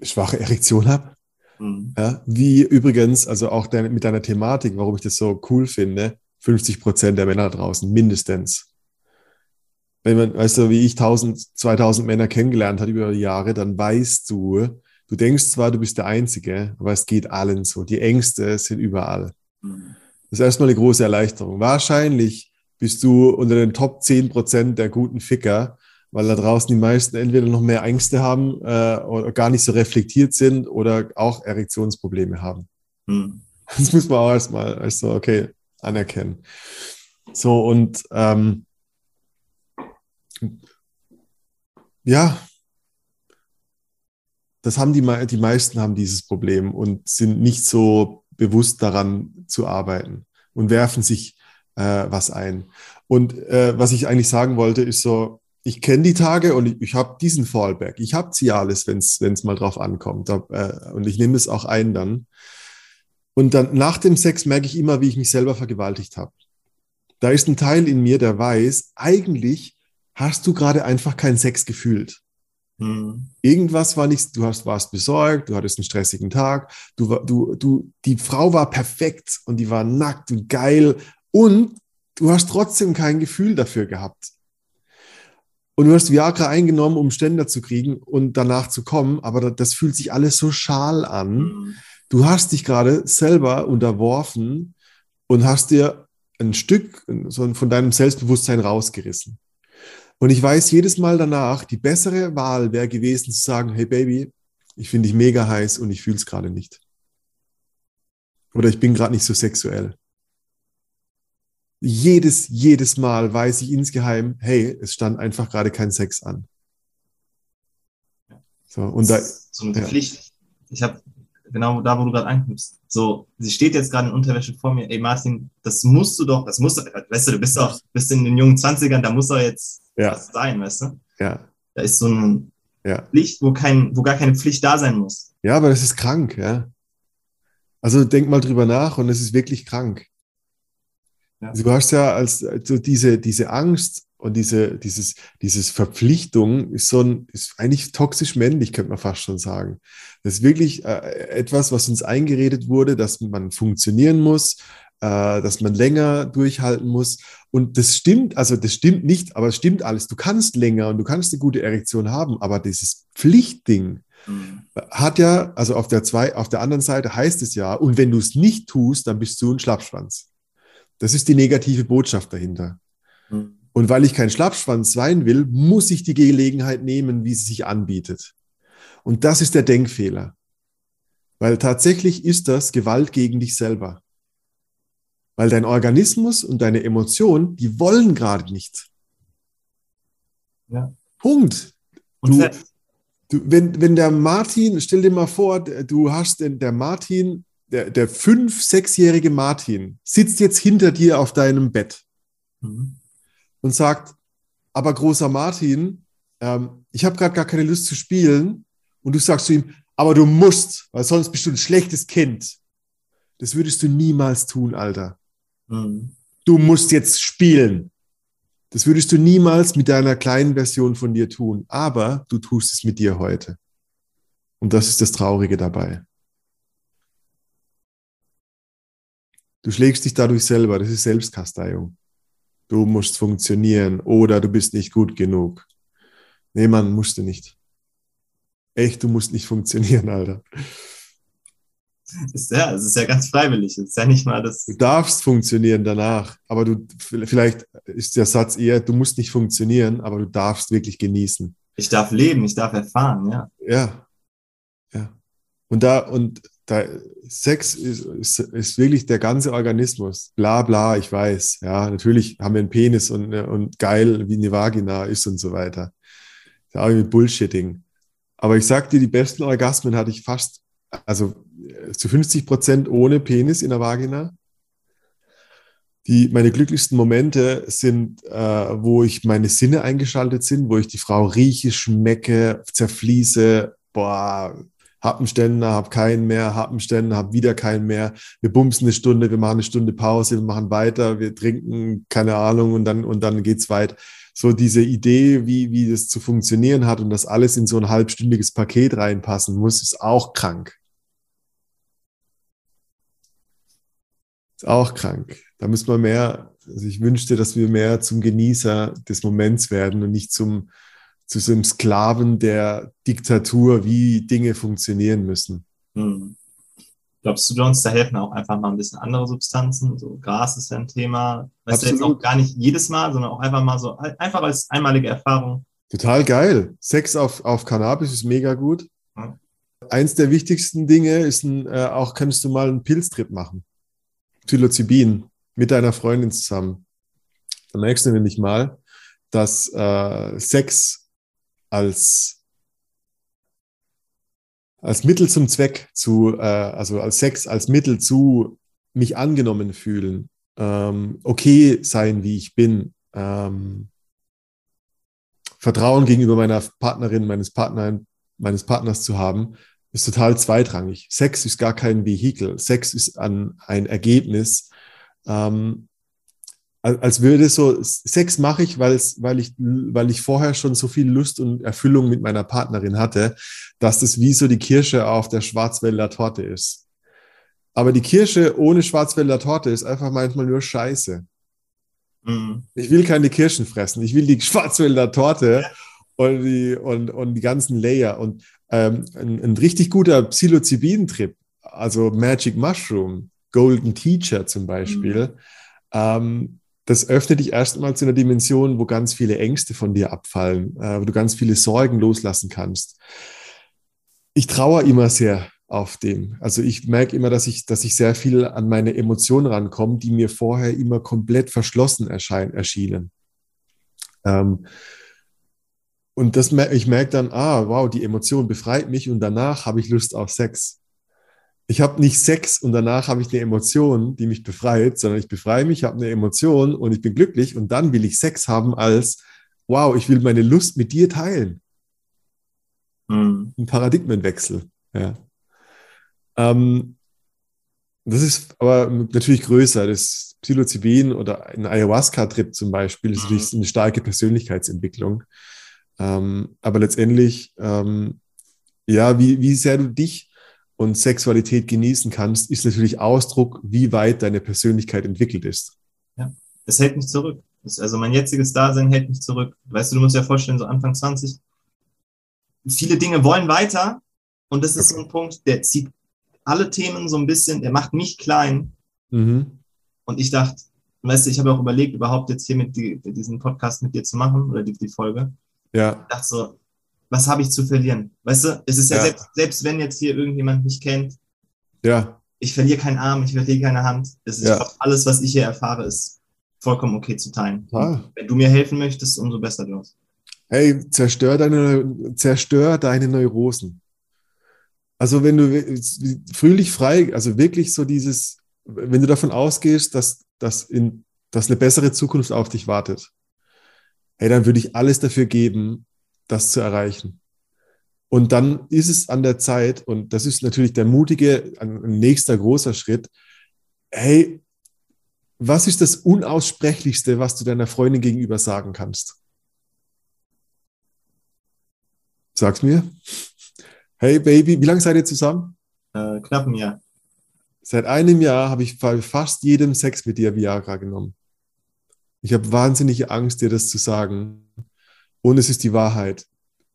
schwache Erektion habe, mhm. ja, wie übrigens, also auch de mit deiner Thematik, warum ich das so cool finde, 50 Prozent der Männer draußen, mindestens. Wenn man, weißt du, wie ich 1000, 2000 Männer kennengelernt hat über die Jahre, dann weißt du, Du denkst zwar, du bist der Einzige, aber es geht allen so. Die Ängste sind überall. Mhm. Das ist erstmal eine große Erleichterung. Wahrscheinlich bist du unter den Top 10 Prozent der guten Ficker, weil da draußen die meisten entweder noch mehr Ängste haben äh, oder gar nicht so reflektiert sind oder auch Erektionsprobleme haben. Mhm. Das muss man auch erstmal also okay anerkennen. So und ähm, ja, das haben die, die meisten haben dieses Problem und sind nicht so bewusst daran zu arbeiten und werfen sich äh, was ein. Und äh, was ich eigentlich sagen wollte, ist so, ich kenne die Tage und ich, ich habe diesen Fallback. Ich habe Cialis, wenn es mal drauf ankommt. Da, äh, und ich nehme es auch ein dann. Und dann nach dem Sex merke ich immer, wie ich mich selber vergewaltigt habe. Da ist ein Teil in mir, der weiß, eigentlich hast du gerade einfach keinen Sex gefühlt. Mhm. Irgendwas war nicht, du hast, warst besorgt, du hattest einen stressigen Tag, du, du, du, die Frau war perfekt und die war nackt und geil und du hast trotzdem kein Gefühl dafür gehabt. Und du hast Viagra eingenommen, um Ständer zu kriegen und danach zu kommen, aber das fühlt sich alles so schal an. Du hast dich gerade selber unterworfen und hast dir ein Stück von deinem Selbstbewusstsein rausgerissen. Und ich weiß jedes Mal danach, die bessere Wahl wäre gewesen zu sagen, hey Baby, ich finde dich mega heiß und ich fühle es gerade nicht. Oder ich bin gerade nicht so sexuell. Jedes, jedes Mal weiß ich insgeheim, hey, es stand einfach gerade kein Sex an. So, und da, so eine ja. Pflicht. Ich habe genau da, wo du gerade anknüpfst. So, sie steht jetzt gerade in Unterwäsche vor mir. Ey, Martin, das musst du doch, das musst du, weißt du, du bist doch, bist in den jungen Zwanzigern, da muss doch jetzt ja. was sein, weißt du? Ja. Da ist so eine ja. Pflicht, wo kein, wo gar keine Pflicht da sein muss. Ja, aber das ist krank, ja. Also denk mal drüber nach und es ist wirklich krank. Ja. Also du hast ja als also diese, diese Angst und diese, dieses, dieses Verpflichtung ist so ein, ist eigentlich toxisch männlich, könnte man fast schon sagen. Das ist wirklich äh, etwas, was uns eingeredet wurde, dass man funktionieren muss, äh, dass man länger durchhalten muss. Und das stimmt, also das stimmt nicht, aber es stimmt alles. Du kannst länger und du kannst eine gute Erektion haben, aber dieses Pflichtding mhm. hat ja, also auf der zwei, auf der anderen Seite heißt es ja, und wenn du es nicht tust, dann bist du ein Schlappschwanz. Das ist die negative Botschaft dahinter. Mhm. Und weil ich kein Schlappschwanz sein will, muss ich die Gelegenheit nehmen, wie sie sich anbietet. Und das ist der Denkfehler. Weil tatsächlich ist das Gewalt gegen dich selber. Weil dein Organismus und deine Emotionen, die wollen gerade nicht. Ja. Punkt. Du- Du, wenn, wenn der Martin, stell dir mal vor, du hast den, der Martin, der, der fünf-, sechsjährige Martin, sitzt jetzt hinter dir auf deinem Bett Mhm. und sagt, aber großer Martin, ähm, ich habe gerade gar keine Lust zu spielen. Und du sagst zu ihm, aber du musst, weil sonst bist du ein schlechtes Kind. Das würdest du niemals tun, Alter. Mhm. Du musst jetzt spielen. Das würdest du niemals mit deiner kleinen Version von dir tun. Aber du tust es mit dir heute. Und das ist das Traurige dabei. Du schlägst dich dadurch selber. Das ist Selbstkasteiung. Du musst funktionieren oder du bist nicht gut genug. Nee, Mann, musst du nicht. Echt, du musst nicht funktionieren, Alter. Ist ja, es ist ja ganz freiwillig. Es ist ja nicht mal das. Du darfst funktionieren danach, aber du, vielleicht ist der Satz eher, du musst nicht funktionieren, aber du darfst wirklich genießen. Ich darf leben, ich darf erfahren, ja. Ja, ja. Und da, und da, Sex ist, ist, ist wirklich der ganze Organismus. Bla, bla, ich weiß. Ja, natürlich haben wir einen Penis und, und geil, wie eine Vagina ist und so weiter. Ist ja auch irgendwie Bullshitting. Aber ich sag dir, die besten Orgasmen hatte ich fast, also äh, zu 50 Prozent ohne Penis in der Vagina. Die, meine glücklichsten Momente sind, äh, wo ich meine Sinne eingeschaltet sind, wo ich die Frau rieche, schmecke, zerfließe, boah, hab hab keinen mehr, hab hab wieder keinen mehr. Wir bumsen eine Stunde, wir machen eine Stunde Pause, wir machen weiter, wir trinken, keine Ahnung, und dann, und dann geht's weit. So diese Idee, wie, wie das zu funktionieren hat und dass alles in so ein halbstündiges Paket reinpassen muss, ist auch krank. Ist auch krank. Da müssen wir mehr, also ich wünschte, dass wir mehr zum Genießer des Moments werden und nicht zum, zu so einem Sklaven der Diktatur, wie Dinge funktionieren müssen. Hm. Glaubst du, uns da helfen auch einfach mal ein bisschen andere Substanzen? So Gras ist ja ein Thema. Weißt du, jetzt auch gar nicht jedes Mal, sondern auch einfach mal so, einfach als einmalige Erfahrung. Total geil. Sex auf, auf Cannabis ist mega gut. Ja. Eins der wichtigsten Dinge ist ein, äh, auch kannst du mal einen Pilztrip machen. Psilocybin mit deiner Freundin zusammen. Da merkst du nämlich mal, dass äh, Sex als als Mittel zum Zweck zu, äh, also als Sex als Mittel zu mich angenommen fühlen, ähm, okay sein, wie ich bin, ähm, Vertrauen gegenüber meiner Partnerin, meines Partners, meines Partners zu haben, ist total zweitrangig. Sex ist gar kein Vehikel. Sex ist an, ein Ergebnis. Ähm, als würde so, Sex mache ich, weil, es, weil, ich, weil ich vorher schon so viel Lust und Erfüllung mit meiner Partnerin hatte, dass das wie so die Kirsche auf der Schwarzwälder Torte ist. Aber die Kirsche ohne Schwarzwälder Torte ist einfach manchmal nur Scheiße. Hm. Ich will keine Kirschen fressen. Ich will die Schwarzwälder Torte und die, und, und die ganzen Layer. Und ähm, ein, ein richtig guter Psilocybin-Trip, also Magic Mushroom, Golden Teacher zum Beispiel, ähm, das öffnet dich erstmal zu einer Dimension, wo ganz viele Ängste von dir abfallen, äh, wo du ganz viele Sorgen loslassen kannst. Ich trauere immer sehr auf dem. Also ich merke immer, dass ich, dass ich sehr viel an meine Emotionen rankomme, die mir vorher immer komplett verschlossen erscheinen, erschienen. Ähm, und das, ich merke dann, ah, wow, die Emotion befreit mich und danach habe ich Lust auf Sex. Ich habe nicht Sex und danach habe ich eine Emotion, die mich befreit, sondern ich befreie mich, habe eine Emotion und ich bin glücklich und dann will ich Sex haben als, wow, ich will meine Lust mit dir teilen Hm. ein Paradigmenwechsel. Ja. Ähm, das ist aber natürlich größer. Das Psilocybin oder ein Ayahuasca-Trip zum Beispiel ist Mhm. natürlich eine starke Persönlichkeitsentwicklung. Ähm, aber letztendlich, ähm, ja, wie, wie sehr du dich und Sexualität genießen kannst, ist natürlich Ausdruck, wie weit deine Persönlichkeit entwickelt ist. Es hält mich zurück. Also mein jetziges Dasein hält mich zurück. Weißt du, du musst dir vorstellen, so Anfang 20, viele Dinge wollen weiter und das ist so ein Punkt, der zieht alle Themen so ein bisschen, der macht mich klein Mhm. und ich dachte, weißt du, ich habe auch überlegt, überhaupt jetzt hier mit die, diesen Podcast mit dir zu machen oder die, die Folge. Ja. Ich dachte so, was habe ich zu verlieren? Weißt du, es ist ja, Ja. Selbst, selbst wenn jetzt hier irgendjemand mich kennt, Ja. ich verliere keinen Arm, ich verliere keine Hand. Es ist, Ja. glaub, alles, was ich hier erfahre, ist vollkommen okay zu teilen. Total. Wenn du mir helfen möchtest, umso besser, Jones. Hey, zerstör deine, zerstör deine Neurosen. Also wenn du fröhlich frei, also wirklich so dieses, wenn du davon ausgehst, dass, dass, in, dass eine bessere Zukunft auf dich wartet, hey, dann würde ich alles dafür geben, das zu erreichen. Und dann ist es an der Zeit, und das ist natürlich der mutige, ein nächster großer Schritt, hey, was ist das Unaussprechlichste, was du deiner Freundin gegenüber sagen kannst? Sag's mir. Hey Baby, wie lange seid ihr zusammen? Äh, knapp ein Jahr. Seit einem Jahr habe ich bei fast jedem Sex mit dir Viagra genommen. Ich habe wahnsinnige Angst, dir das zu sagen. Und es ist die Wahrheit.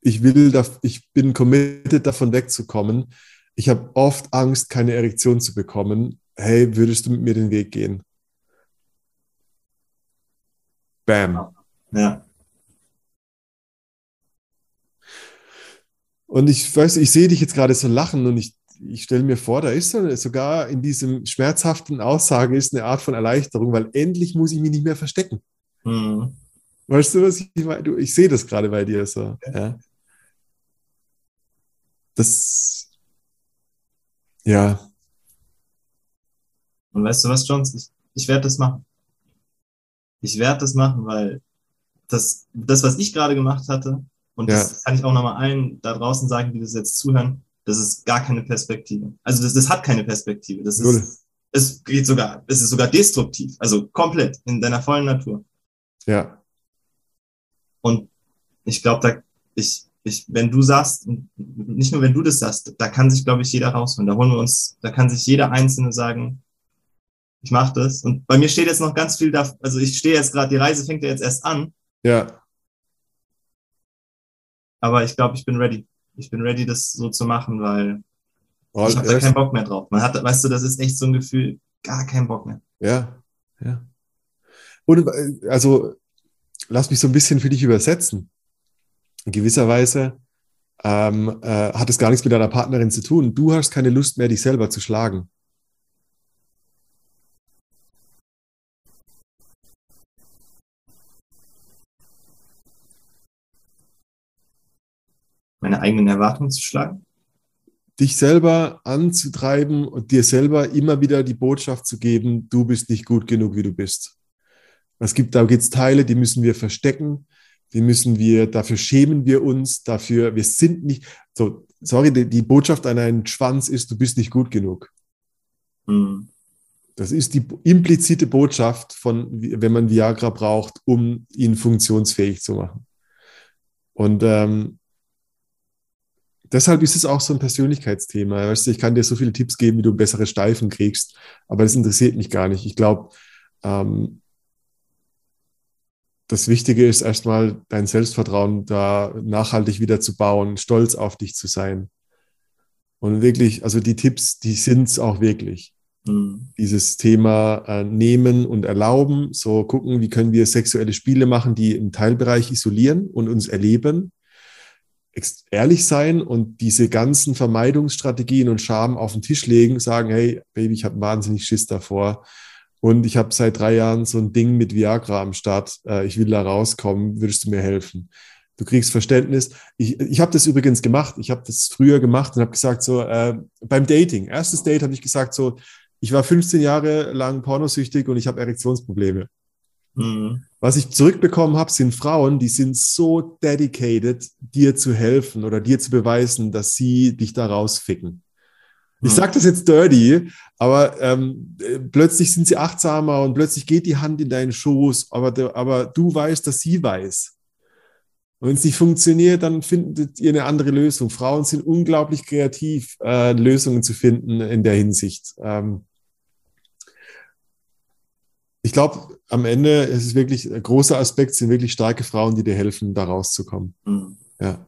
Ich will, da, ich bin committed, davon wegzukommen. Ich habe oft Angst, keine Erektion zu bekommen. Hey, würdest du mit mir den Weg gehen? Bam. Ja. Und ich weiß, ich sehe dich jetzt gerade so lachen und ich, ich stelle mir vor, da ist so, sogar in diesem schmerzhaften Aussage ist eine Art von Erleichterung, weil endlich muss ich mich nicht mehr verstecken. Mhm. Weißt du, was ich meine? Du, ich sehe das gerade bei dir so. Ja. Das, ja, Und weißt du was, Jones? Ich, ich werde das machen. Ich werde das machen, weil das, das, was ich gerade gemacht hatte, und das kann ich auch nochmal allen da draußen sagen, die das jetzt zuhören, das ist gar keine Perspektive. Also das, das hat keine Perspektive. Das Null. ist, es geht sogar, es ist sogar destruktiv. Also komplett in deiner vollen Natur. ja, Und ich glaube, da, ich, ich, wenn du sagst, nicht nur wenn du das sagst, da kann sich, glaube ich, jeder rausholen. Da holen wir uns, da kann sich jeder Einzelne sagen, ich mache das. Und bei mir steht jetzt noch ganz viel da, also ich stehe jetzt gerade, die Reise fängt ja jetzt erst an, ja, aber ich glaube, ich bin ready. Ich bin ready, das so zu machen, weil All ich habe da keinen Bock mehr drauf. Man hat, weißt du, das ist echt so ein Gefühl, gar keinen Bock mehr. ja, ja. Und äh, also, lass mich so ein bisschen für dich übersetzen. In gewisser Weise ähm, äh, hat es gar nichts mit deiner Partnerin zu tun. Du hast keine Lust mehr, dich selber zu schlagen. Meine eigenen Erwartungen zu schlagen. dich selber anzutreiben und dir selber immer wieder die Botschaft zu geben, du bist nicht gut genug, wie du bist. Es gibt, da gibt's Teile, die müssen wir verstecken, die müssen wir, dafür schämen wir uns, dafür, wir sind nicht, so, sorry, die, die Botschaft an einen Schwanz ist, du bist nicht gut genug. Hm. Das ist die implizite Botschaft von, wenn man Viagra braucht, um ihn funktionsfähig zu machen. Und ähm, deshalb ist es auch so ein Persönlichkeitsthema. Weißt du, ich kann dir so viele Tipps geben, wie du bessere Steifen kriegst, aber das interessiert mich gar nicht. Ich glaube, ähm, das Wichtige ist erstmal dein Selbstvertrauen da nachhaltig wieder zu bauen, stolz auf dich zu sein. Und wirklich, also die Tipps, die sind's auch wirklich Hm. dieses Thema äh, nehmen und erlauben, so gucken, wie können wir sexuelle Spiele machen, die im Teilbereich isolieren und uns erleben, ehrlich sein und diese ganzen Vermeidungsstrategien und Scham auf den Tisch legen, sagen, hey, Baby, ich habe wahnsinnig Schiss davor und ich habe seit drei Jahren so ein Ding mit Viagra am Start, äh, ich will da rauskommen, würdest du mir helfen? Du kriegst Verständnis. Ich, ich habe das übrigens gemacht. Ich habe das früher gemacht und habe gesagt, so äh, beim Dating, erstes Date habe ich gesagt, so, ich war 15 Jahre lang pornosüchtig und ich habe Erektionsprobleme. Hm. Was ich zurückbekommen habe, sind Frauen, die sind so dedicated, dir zu helfen oder dir zu beweisen, dass sie dich da rausficken. Ich Hm. sage das jetzt dirty, aber ähm, äh, plötzlich sind sie achtsamer und plötzlich geht die Hand in deinen Schoß, aber, du- aber du weißt, dass sie weiß. Und wenn es nicht funktioniert, dann findet ihr eine andere Lösung. Frauen sind unglaublich kreativ, äh, Lösungen zu finden in der Hinsicht. Ähm, ich glaube, am Ende ist es wirklich ein großer Aspekt, sind wirklich starke Frauen, die dir helfen, da rauszukommen. Hm. Ja.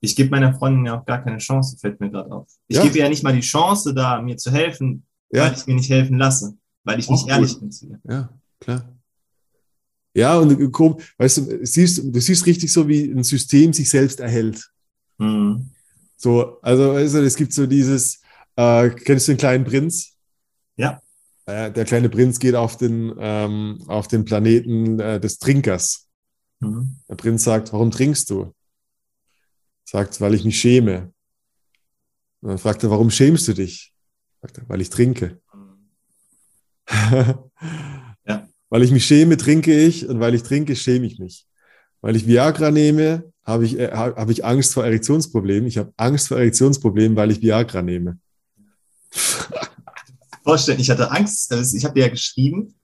Ich gebe meiner Freundin ja auch gar keine Chance, fällt mir gerade auf. Ich Ja. gebe ihr ja nicht mal die Chance, da mir zu helfen, weil Ja, ich mir nicht helfen lasse, weil ich Auch nicht gut. ehrlich bin zu ihr. ja. klar. Ja, und weißt du, siehst, du siehst richtig so, wie ein System sich selbst erhält. Mhm. So, also, also es gibt so dieses, äh, kennst du den kleinen Prinz? Ja. Äh, der kleine Prinz geht auf den, ähm, auf den Planeten äh, des Trinkers. Mhm. Der Prinz sagt, warum trinkst du? Sagt, weil ich mich schäme. Und dann fragt er, warum schämst du dich? Sagt er, weil ich trinke. ja. Weil ich mich schäme, trinke ich und weil ich trinke, schäme ich mich. Weil ich Viagra nehme, habe ich, äh, habe ich Angst vor Erektionsproblemen. Ich habe Angst vor Erektionsproblemen, weil ich Viagra nehme. Vorstellen, ich hatte Angst, also ich habe dir ja geschrieben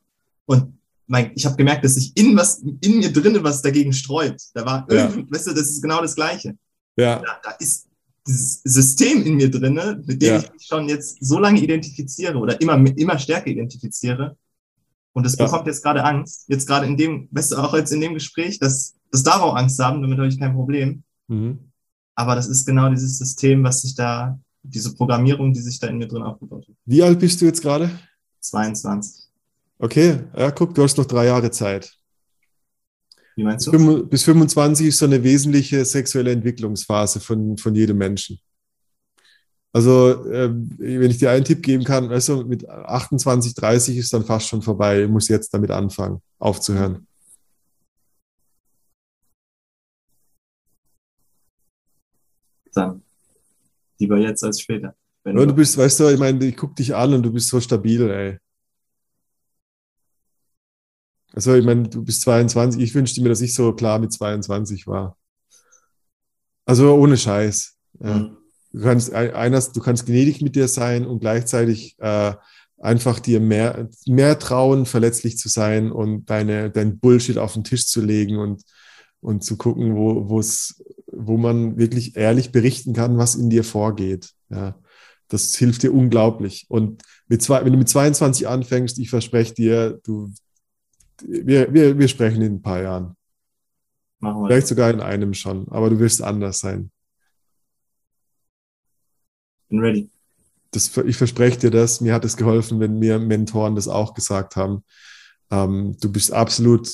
und mein, ich habe gemerkt, dass sich in, was, in mir drinnen was dagegen streut. Da war ja. weißt du, das ist genau das Gleiche. Ja. Da, da ist dieses System in mir drinne, mit dem ja. ich mich schon jetzt so lange identifiziere oder immer, immer stärker identifiziere. Und das ja. bekommt jetzt gerade Angst. Jetzt gerade in dem, weißt du, auch jetzt in dem Gespräch, dass das darf auch Angst haben, damit habe ich kein Problem. Mhm. Aber das ist genau dieses System, was sich da, diese Programmierung, die sich da in mir drin aufgebaut hat. Wie alt bist du jetzt gerade? 22. Okay, ja, guck, du hast noch drei Jahre Zeit. Wie meinst du? Bis 25 ist so eine wesentliche sexuelle Entwicklungsphase von, von jedem Menschen. Also, äh, wenn ich dir einen Tipp geben kann, also mit 28, 30 ist dann fast schon vorbei. Ich muss jetzt damit anfangen, aufzuhören. Dann lieber jetzt als später. Ja, du bist, weißt du, ich meine, ich gucke dich an und du bist so stabil, ey. Also, ich meine, du bist 22. Ich wünschte mir, dass ich so klar mit 22 war. Also ohne Scheiß. Ja. Mhm. Du kannst eines, du kannst gnädig mit dir sein und gleichzeitig äh, einfach dir mehr, mehr trauen, verletzlich zu sein und deine, dein Bullshit auf den Tisch zu legen und, und zu gucken, wo, wo man wirklich ehrlich berichten kann, was in dir vorgeht. Ja. Das hilft dir unglaublich. Und mit zwei, wenn du mit 22 anfängst, ich verspreche dir, du, wir, wir, wir sprechen in ein paar Jahren. Machen wir Vielleicht das. sogar in einem schon, aber du wirst anders sein. Bin ready. Das, ich verspreche dir das. Mir hat es geholfen, wenn mir Mentoren das auch gesagt haben. Ähm, du bist absolut,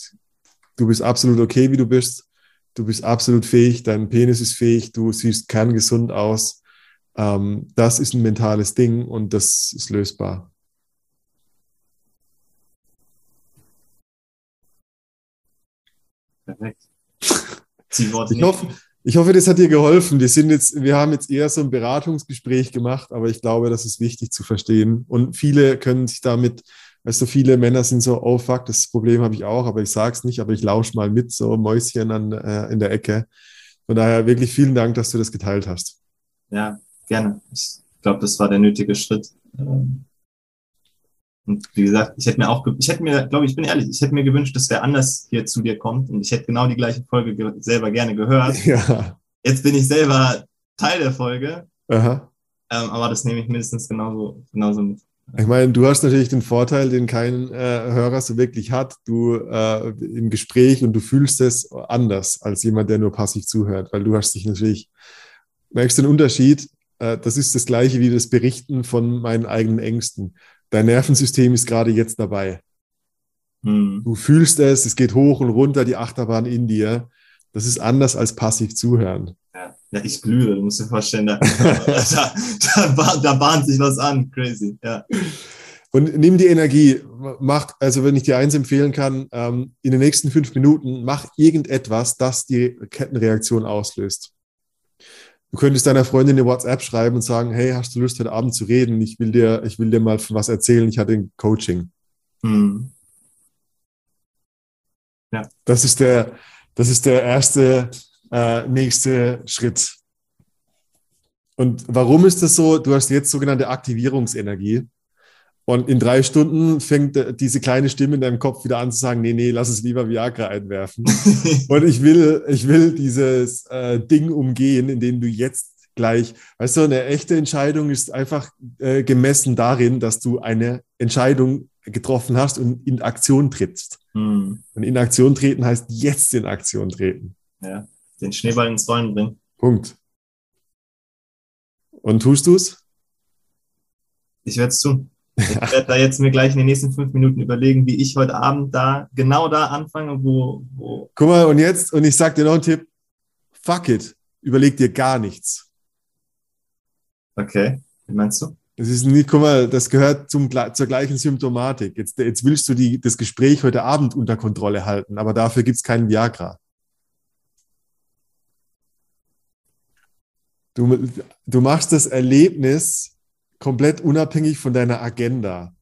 du bist absolut okay, wie du bist. Du bist absolut fähig. Dein Penis ist fähig. Du siehst kerngesund aus. Ähm, das ist ein mentales Ding und das ist lösbar. Perfekt. ich, hoffe, ich hoffe, das hat dir geholfen. Wir, sind jetzt, wir haben jetzt eher so ein Beratungsgespräch gemacht, aber ich glaube, das ist wichtig zu verstehen. Und viele können sich damit, weißt du, viele Männer sind so, oh fuck, das Problem habe ich auch, aber ich sage es nicht, aber ich lausche mal mit, so Mäuschen an, äh, in der Ecke. Von daher wirklich vielen Dank, dass du das geteilt hast. Ja, gerne. Ich glaube, das war der nötige Schritt. Ähm, und wie gesagt, ich hätte mir auch, ich hätte mir, glaube ich, bin ehrlich, ich hätte mir gewünscht, dass wer anders hier zu dir kommt und ich hätte genau die gleiche Folge ge selber gerne gehört. Ja. Jetzt bin ich selber Teil der Folge. Aha. Ähm, aber das nehme ich mindestens genauso, genauso mit. Ich meine, du hast natürlich den Vorteil, den kein äh, Hörer so wirklich hat. Du äh, im Gespräch und du fühlst es anders als jemand, der nur passiv zuhört, weil du hast dich natürlich, merkst den Unterschied. Äh, das ist das gleiche wie das Berichten von meinen eigenen Ängsten dein Nervensystem ist gerade jetzt dabei. Hm. Du fühlst es, es geht hoch und runter, die Achterbahn in dir. Das ist anders als passiv zuhören. Ja, ja ich glühe, du musst dir vorstellen, da, da, da, da bahnt sich was an. Crazy, ja. Und nimm die Energie, mach, also wenn ich dir eins empfehlen kann, ähm, in den nächsten fünf Minuten mach irgendetwas, das die Kettenreaktion auslöst. Du könntest deiner Freundin eine WhatsApp schreiben und sagen, hey, hast du Lust, heute Abend zu reden? Ich will dir, ich will dir mal was erzählen. Ich hatte ein Coaching. Mhm. Ja. Das ist der, das ist der erste, äh, nächste Schritt. Und warum ist das so? Du hast jetzt sogenannte Aktivierungsenergie. Und in drei Stunden fängt diese kleine Stimme in deinem Kopf wieder an zu sagen, nee, nee, lass es lieber Viagra einwerfen. und ich will, ich will dieses äh, Ding umgehen, in dem du jetzt gleich, weißt du, eine echte Entscheidung ist einfach äh, gemessen darin, dass du eine Entscheidung getroffen hast und in Aktion trittst. Hm. Und in Aktion treten heißt jetzt in Aktion treten. Ja, den Schneeball ins Rollen bringen. Punkt. Und tust du es? Ich werde es tun. Ich werde da jetzt mir gleich in den nächsten fünf Minuten überlegen, wie ich heute Abend da genau da anfange, wo. wo Guck mal, und jetzt, und ich sag dir noch einen Tipp: Fuck it, überleg dir gar nichts. Okay, wie meinst du? Das ist nicht, guck mal, das gehört zum, zur gleichen Symptomatik. Jetzt, jetzt willst du die, das Gespräch heute Abend unter Kontrolle halten, aber dafür gibt es keinen Viagra. Du, du machst das Erlebnis komplett unabhängig von deiner Agenda.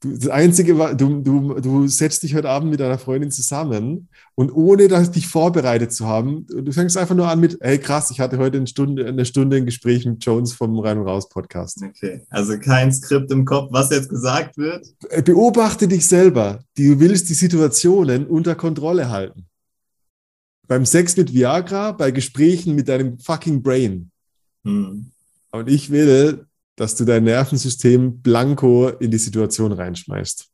Du, das Einzige, du, du, du setzt dich heute Abend mit deiner Freundin zusammen und ohne das, dich vorbereitet zu haben, du fängst einfach nur an mit, hey krass, ich hatte heute eine Stunde, eine Stunde ein Gespräch mit Jones vom Rein und Raus Podcast. Okay, also kein Skript im Kopf, was jetzt gesagt wird. Äh, beobachte dich selber. Du willst die Situationen unter Kontrolle halten. Beim Sex mit Viagra, bei Gesprächen mit deinem fucking Brain. Hm. Und ich will, dass du dein Nervensystem blanko in die Situation reinschmeißt.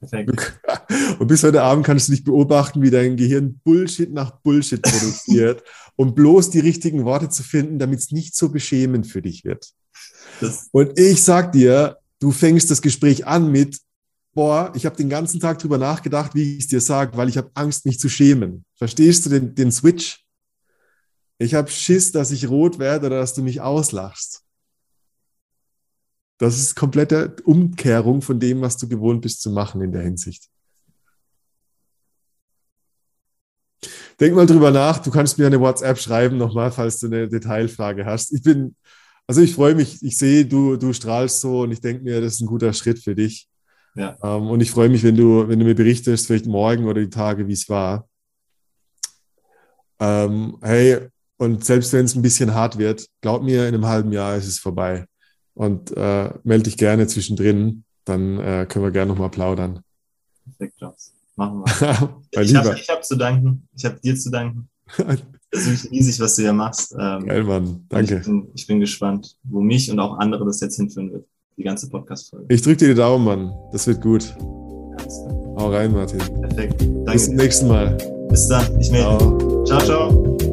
Perfekt. Und bis heute Abend kannst du dich beobachten, wie dein Gehirn Bullshit nach Bullshit produziert, um bloß die richtigen Worte zu finden, damit es nicht so beschämend für dich wird. Das Und ich sag dir, du fängst das Gespräch an mit, boah, ich habe den ganzen Tag drüber nachgedacht, wie ich es dir sage, weil ich habe Angst, mich zu schämen. Verstehst du den, den Switch? Ich habe Schiss, dass ich rot werde oder dass du mich auslachst. Das ist komplette Umkehrung von dem, was du gewohnt bist zu machen in der Hinsicht. Denk mal drüber nach. Du kannst mir eine WhatsApp schreiben nochmal, falls du eine Detailfrage hast. Ich bin, also ich freue mich. Ich sehe, du, du strahlst so und ich denke mir, das ist ein guter Schritt für dich. Ja. Ähm, und ich freue mich, wenn du, wenn du mir berichtest, vielleicht morgen oder die Tage, wie es war. Ähm, hey, und selbst wenn es ein bisschen hart wird, glaub mir, in einem halben Jahr ist es vorbei. Und äh, melde dich gerne zwischendrin, dann äh, können wir gerne nochmal plaudern. Perfekt, Jones. Machen wir. ich habe hab zu danken. Ich habe dir zu danken. Es ist riesig, was du hier machst. Ähm, Geil, Mann. Danke. Ich bin, ich bin, gespannt, wo mich und auch andere das jetzt hinführen wird. Die ganze Podcast-Folge. Ich drücke dir die Daumen, Mann. Das wird gut. Hau rein, Martin. Perfekt. Danke. Bis zum nächsten Mal. Bis dann. Ich melde mich. Ciao, ciao.